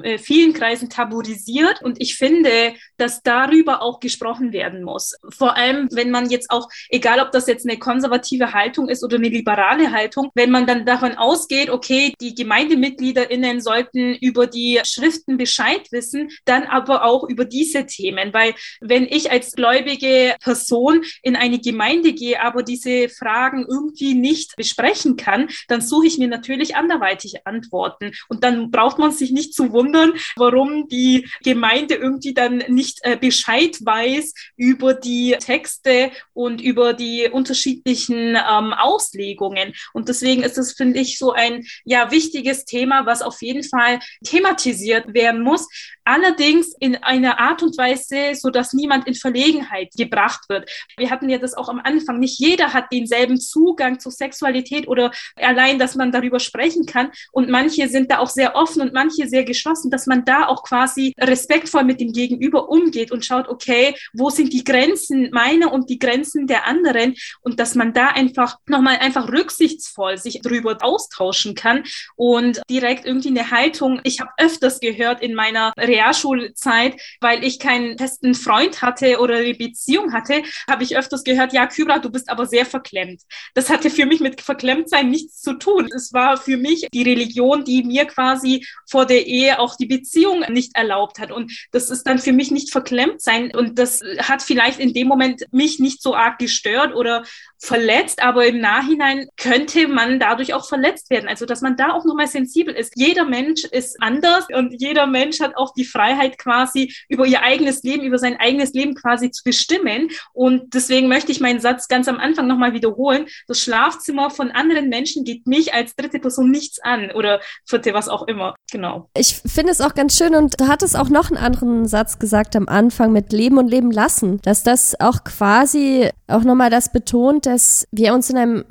äh, vielen Kreisen tabuisiert. Und ich finde, dass darüber auch gesprochen werden muss. Vor allem, wenn man jetzt auch, egal ob das jetzt eine konservative Haltung ist oder eine liberale Haltung, wenn man dann davon ausgeht, okay, die GemeindemitgliederInnen sollten über die Schriften Bescheid wissen, dann aber auch über diese Themen. Weil wenn ich als gläubige Person in eine Gemeinde gehe, aber diese Fragen irgendwie nicht besprechen kann, dann suche ich mir natürlich anderweitig Antworten. Und dann braucht man sich nicht zu wundern, warum die Gemeinde irgendwie dann nicht äh, Bescheid weiß über die Texte und über die unterschiedlichen ähm, Auslegungen. Und deswegen ist es, finde ich, so ein ja wichtiges Thema, was auf jeden Fall thematisiert werden muss. Allerdings in einer Art und Weise, so dass niemand in Verlegenheit gebracht wird. Wir hatten ja das auch am Anfang. Nicht jeder hat denselben Zugang zur Sexualität oder allein, dass man darüber sprechen kann. Und manche sind da auch sehr offen und manche sehr geschlossen, dass man da auch quasi respektvoll mit dem Gegenüber umgeht und schaut, okay, wo sind die Grenzen meiner und die Grenzen der anderen und dass man da einfach nochmal einfach rücksichtsvoll sich darüber austauschen kann und direkt irgendwie eine Haltung. Ich habe öfters gehört in meiner Realschulzeit, weil ich keinen festen Freund hatte oder eine Beziehung hatte, habe ich öfters gehört, ja, Kybra, du bist aber sehr verklemmt. Das hatte für mich mit Verklemmtsein nichts zu tun. Es war für mich die Religion, die mir quasi vor der Ehe auch die Beziehung nicht erlaubt hat. Und das ist dann für mich nicht verklemmt sein. Und das hat vielleicht in dem Moment mich nicht so arg gestört oder verletzt, aber im Nachhinein könnte man dadurch auch verletzt werden. Also, dass man da auch nochmal sensibel ist. Jeder Mensch ist anders und jeder Mensch hat auch die Freiheit quasi über ihr eigenes Leben, über sein eigenes Leben quasi zu bestimmen. Und deswegen möchte ich meinen Satz ganz am Anfang nochmal wiederholen. Das Schlafzimmer von anderen Menschen geht mich als dritte Person nichts an oder vierte, was auch immer. Genau. Ich finde es auch ganz schön und da hat es auch noch einen anderen Satz gesagt am Anfang mit Leben und Leben lassen, dass das auch quasi auch nochmal das betont, dass wir uns in einem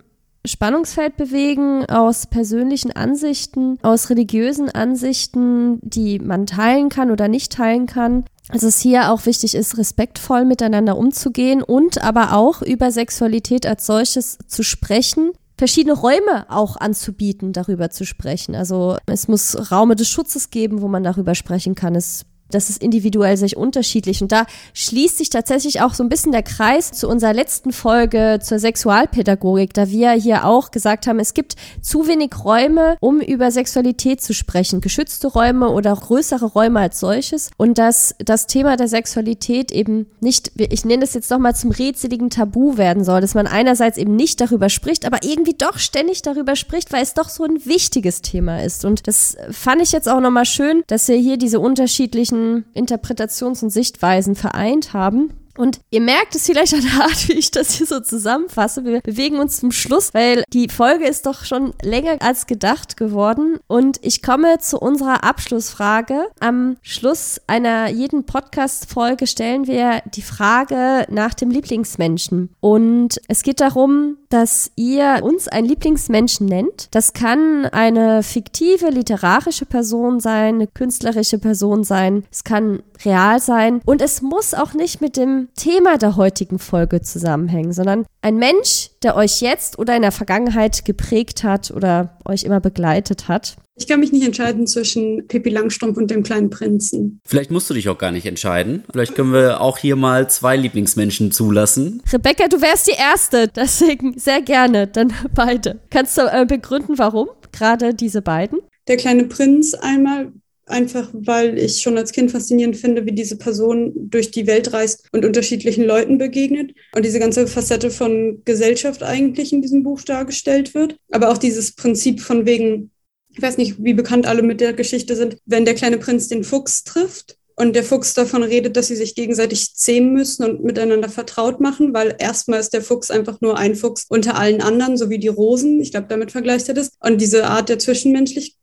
Spannungsfeld bewegen aus persönlichen Ansichten, aus religiösen Ansichten, die man teilen kann oder nicht teilen kann. Also es hier auch wichtig ist, respektvoll miteinander umzugehen und aber auch über Sexualität als solches zu sprechen, verschiedene Räume auch anzubieten, darüber zu sprechen. Also es muss Räume des Schutzes geben, wo man darüber sprechen kann. Es das ist individuell sehr unterschiedlich. Und da schließt sich tatsächlich auch so ein bisschen der Kreis zu unserer letzten Folge zur Sexualpädagogik, da wir hier auch gesagt haben, es gibt zu wenig Räume, um über Sexualität zu sprechen. Geschützte Räume oder größere Räume als solches. Und dass das Thema der Sexualität eben nicht, ich nenne das jetzt nochmal zum rätseligen Tabu werden soll, dass man einerseits eben nicht darüber spricht, aber irgendwie doch ständig darüber spricht, weil es doch so ein wichtiges Thema ist. Und das fand ich jetzt auch nochmal schön, dass wir hier diese unterschiedlichen Interpretations- und Sichtweisen vereint haben. Und ihr merkt es vielleicht an der Art, wie ich das hier so zusammenfasse. Wir bewegen uns zum Schluss, weil die Folge ist doch schon länger als gedacht geworden. Und ich komme zu unserer Abschlussfrage. Am Schluss einer jeden Podcast-Folge stellen wir die Frage nach dem Lieblingsmenschen. Und es geht darum, dass ihr uns einen Lieblingsmenschen nennt. Das kann eine fiktive literarische Person sein, eine künstlerische Person sein. Es kann real sein. Und es muss auch nicht mit dem Thema der heutigen Folge zusammenhängen, sondern ein Mensch, der euch jetzt oder in der Vergangenheit geprägt hat oder euch immer begleitet hat. Ich kann mich nicht entscheiden zwischen Pippi Langstrumpf und dem kleinen Prinzen. Vielleicht musst du dich auch gar nicht entscheiden. Vielleicht können wir auch hier mal zwei Lieblingsmenschen zulassen. Rebecca, du wärst die Erste, deswegen sehr gerne, dann beide. Kannst du äh, begründen, warum gerade diese beiden? Der kleine Prinz einmal, einfach weil ich schon als Kind faszinierend finde, wie diese Person durch die Welt reist und unterschiedlichen Leuten begegnet und diese ganze Facette von Gesellschaft eigentlich in diesem Buch dargestellt wird. Aber auch dieses Prinzip von wegen, ich weiß nicht, wie bekannt alle mit der Geschichte sind, wenn der kleine Prinz den Fuchs trifft und der Fuchs davon redet, dass sie sich gegenseitig zähmen müssen und miteinander vertraut machen, weil erstmal ist der Fuchs einfach nur ein Fuchs unter allen anderen, so wie die Rosen. Ich glaube, damit vergleicht er das. Und diese Art der Zwischenmenschlichkeit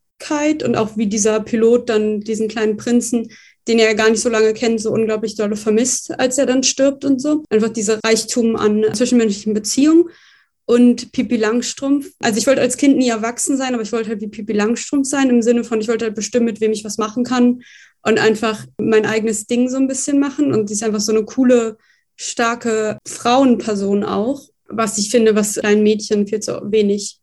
und auch wie dieser Pilot dann diesen kleinen Prinzen, den er ja gar nicht so lange kennt, so unglaublich dolle vermisst, als er dann stirbt und so. Einfach dieser Reichtum an zwischenmenschlichen Beziehungen. Und Pipi Langstrumpf. Also ich wollte als Kind nie erwachsen sein, aber ich wollte halt wie Pipi Langstrumpf sein, im Sinne von, ich wollte halt bestimmen, mit wem ich was machen kann und einfach mein eigenes Ding so ein bisschen machen. Und sie ist einfach so eine coole, starke Frauenperson auch, was ich finde, was ein Mädchen viel zu wenig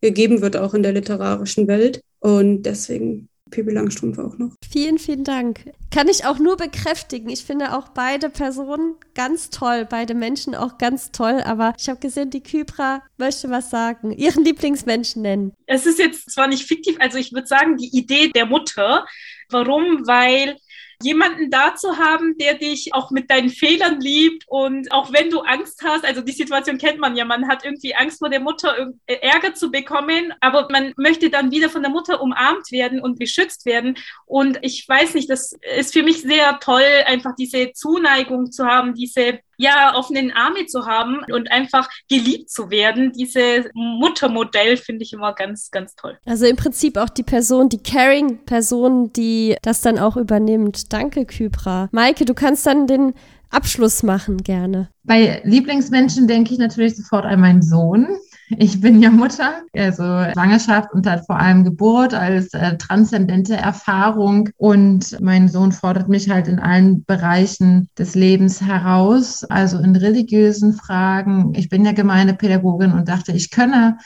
gegeben wird, auch in der literarischen Welt. Und deswegen Pippi Langstrumpf auch noch. Vielen, vielen Dank. Kann ich auch nur bekräftigen. Ich finde auch beide Personen ganz toll, beide Menschen auch ganz toll. Aber ich habe gesehen, die Kybra möchte was sagen, ihren Lieblingsmenschen nennen. Es ist jetzt zwar nicht fiktiv, also ich würde sagen, die Idee der Mutter. Warum? Weil jemanden da zu haben, der dich auch mit deinen Fehlern liebt und auch wenn du Angst hast, also die Situation kennt man ja, man hat irgendwie Angst vor der Mutter äh, Ärger zu bekommen, aber man möchte dann wieder von der Mutter umarmt werden und beschützt werden. Und ich weiß nicht, das ist für mich sehr toll, einfach diese Zuneigung zu haben, diese ja, offenen Arme zu haben und einfach geliebt zu werden. Dieses Muttermodell finde ich immer ganz, ganz toll. Also im Prinzip auch die Person, die Caring-Person, die das dann auch übernimmt. Danke, Kybra. Maike, du kannst dann den Abschluss machen, gerne. Bei Lieblingsmenschen denke ich natürlich sofort an meinen Sohn. Ich bin ja Mutter, also Schwangerschaft und halt vor allem Geburt als äh, transzendente Erfahrung. Und mein Sohn fordert mich halt in allen Bereichen des Lebens heraus, also in religiösen Fragen. Ich bin ja Gemeindepädagogin und dachte, ich könne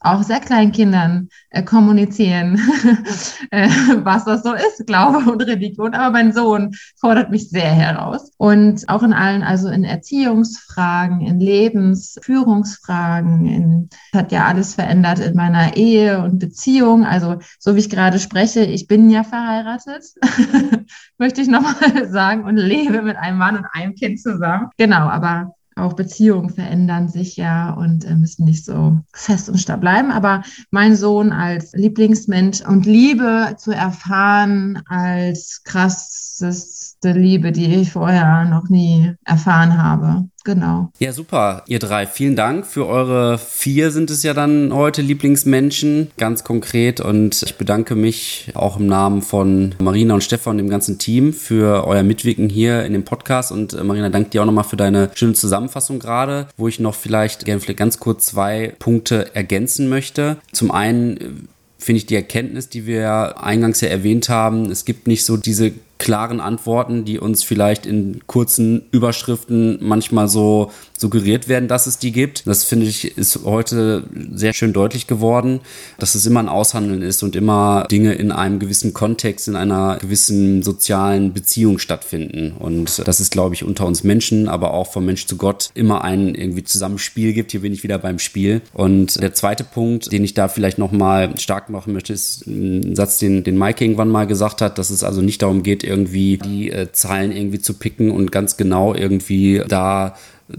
auch sehr kleinen Kindern äh, kommunizieren, äh, was das so ist, Glaube und Religion. Aber mein Sohn fordert mich sehr heraus. Und auch in allen, also in Erziehungsfragen, in Lebensführungsfragen, in, hat ja alles verändert in meiner Ehe und Beziehung. Also so wie ich gerade spreche, ich bin ja verheiratet, möchte ich nochmal sagen, und lebe mit einem Mann und einem Kind zusammen. Genau, aber auch Beziehungen verändern sich ja und äh, müssen nicht so fest und starr bleiben. Aber mein Sohn als Lieblingsmensch und Liebe zu erfahren als krasseste Liebe, die ich vorher noch nie erfahren habe genau. Ja, super, ihr drei. Vielen Dank für eure vier sind es ja dann heute Lieblingsmenschen, ganz konkret. Und ich bedanke mich auch im Namen von Marina und Stefan und dem ganzen Team für euer Mitwirken hier in dem Podcast. Und äh, Marina, danke dir auch nochmal für deine schöne Zusammenfassung gerade, wo ich noch vielleicht gerne vielleicht ganz kurz zwei Punkte ergänzen möchte. Zum einen äh, finde ich die Erkenntnis, die wir eingangs ja erwähnt haben, es gibt nicht so diese klaren Antworten, die uns vielleicht in kurzen Überschriften manchmal so suggeriert werden, dass es die gibt. Das finde ich ist heute sehr schön deutlich geworden, dass es immer ein Aushandeln ist und immer Dinge in einem gewissen Kontext, in einer gewissen sozialen Beziehung stattfinden. Und das ist, glaube ich, unter uns Menschen, aber auch vom Mensch zu Gott immer ein irgendwie Zusammenspiel gibt. Hier bin ich wieder beim Spiel. Und der zweite Punkt, den ich da vielleicht nochmal stark machen möchte, ist ein Satz, den, den Mike irgendwann mal gesagt hat, dass es also nicht darum geht, irgendwie die äh, Zahlen irgendwie zu picken und ganz genau irgendwie da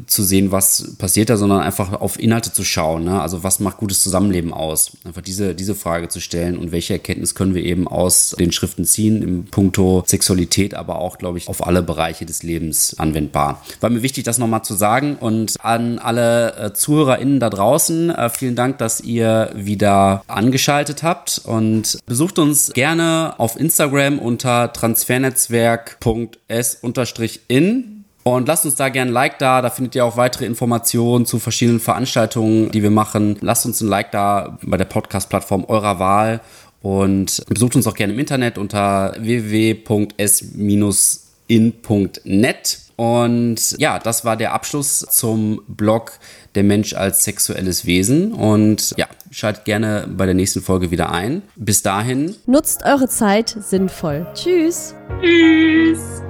zu sehen, was passiert da, sondern einfach auf Inhalte zu schauen. Ne? Also was macht gutes Zusammenleben aus? Einfach diese, diese Frage zu stellen und welche Erkenntnis können wir eben aus den Schriften ziehen im Punkto Sexualität, aber auch, glaube ich, auf alle Bereiche des Lebens anwendbar. War mir wichtig, das nochmal zu sagen und an alle äh, ZuhörerInnen da draußen, äh, vielen Dank, dass ihr wieder angeschaltet habt und besucht uns gerne auf Instagram unter transfernetzwerk.s-in und lasst uns da gerne ein Like da. Da findet ihr auch weitere Informationen zu verschiedenen Veranstaltungen, die wir machen. Lasst uns ein Like da bei der Podcast-Plattform eurer Wahl. Und besucht uns auch gerne im Internet unter www.s-in.net. Und ja, das war der Abschluss zum Blog Der Mensch als sexuelles Wesen. Und ja, schaltet gerne bei der nächsten Folge wieder ein. Bis dahin. Nutzt eure Zeit sinnvoll. Tschüss. Tschüss.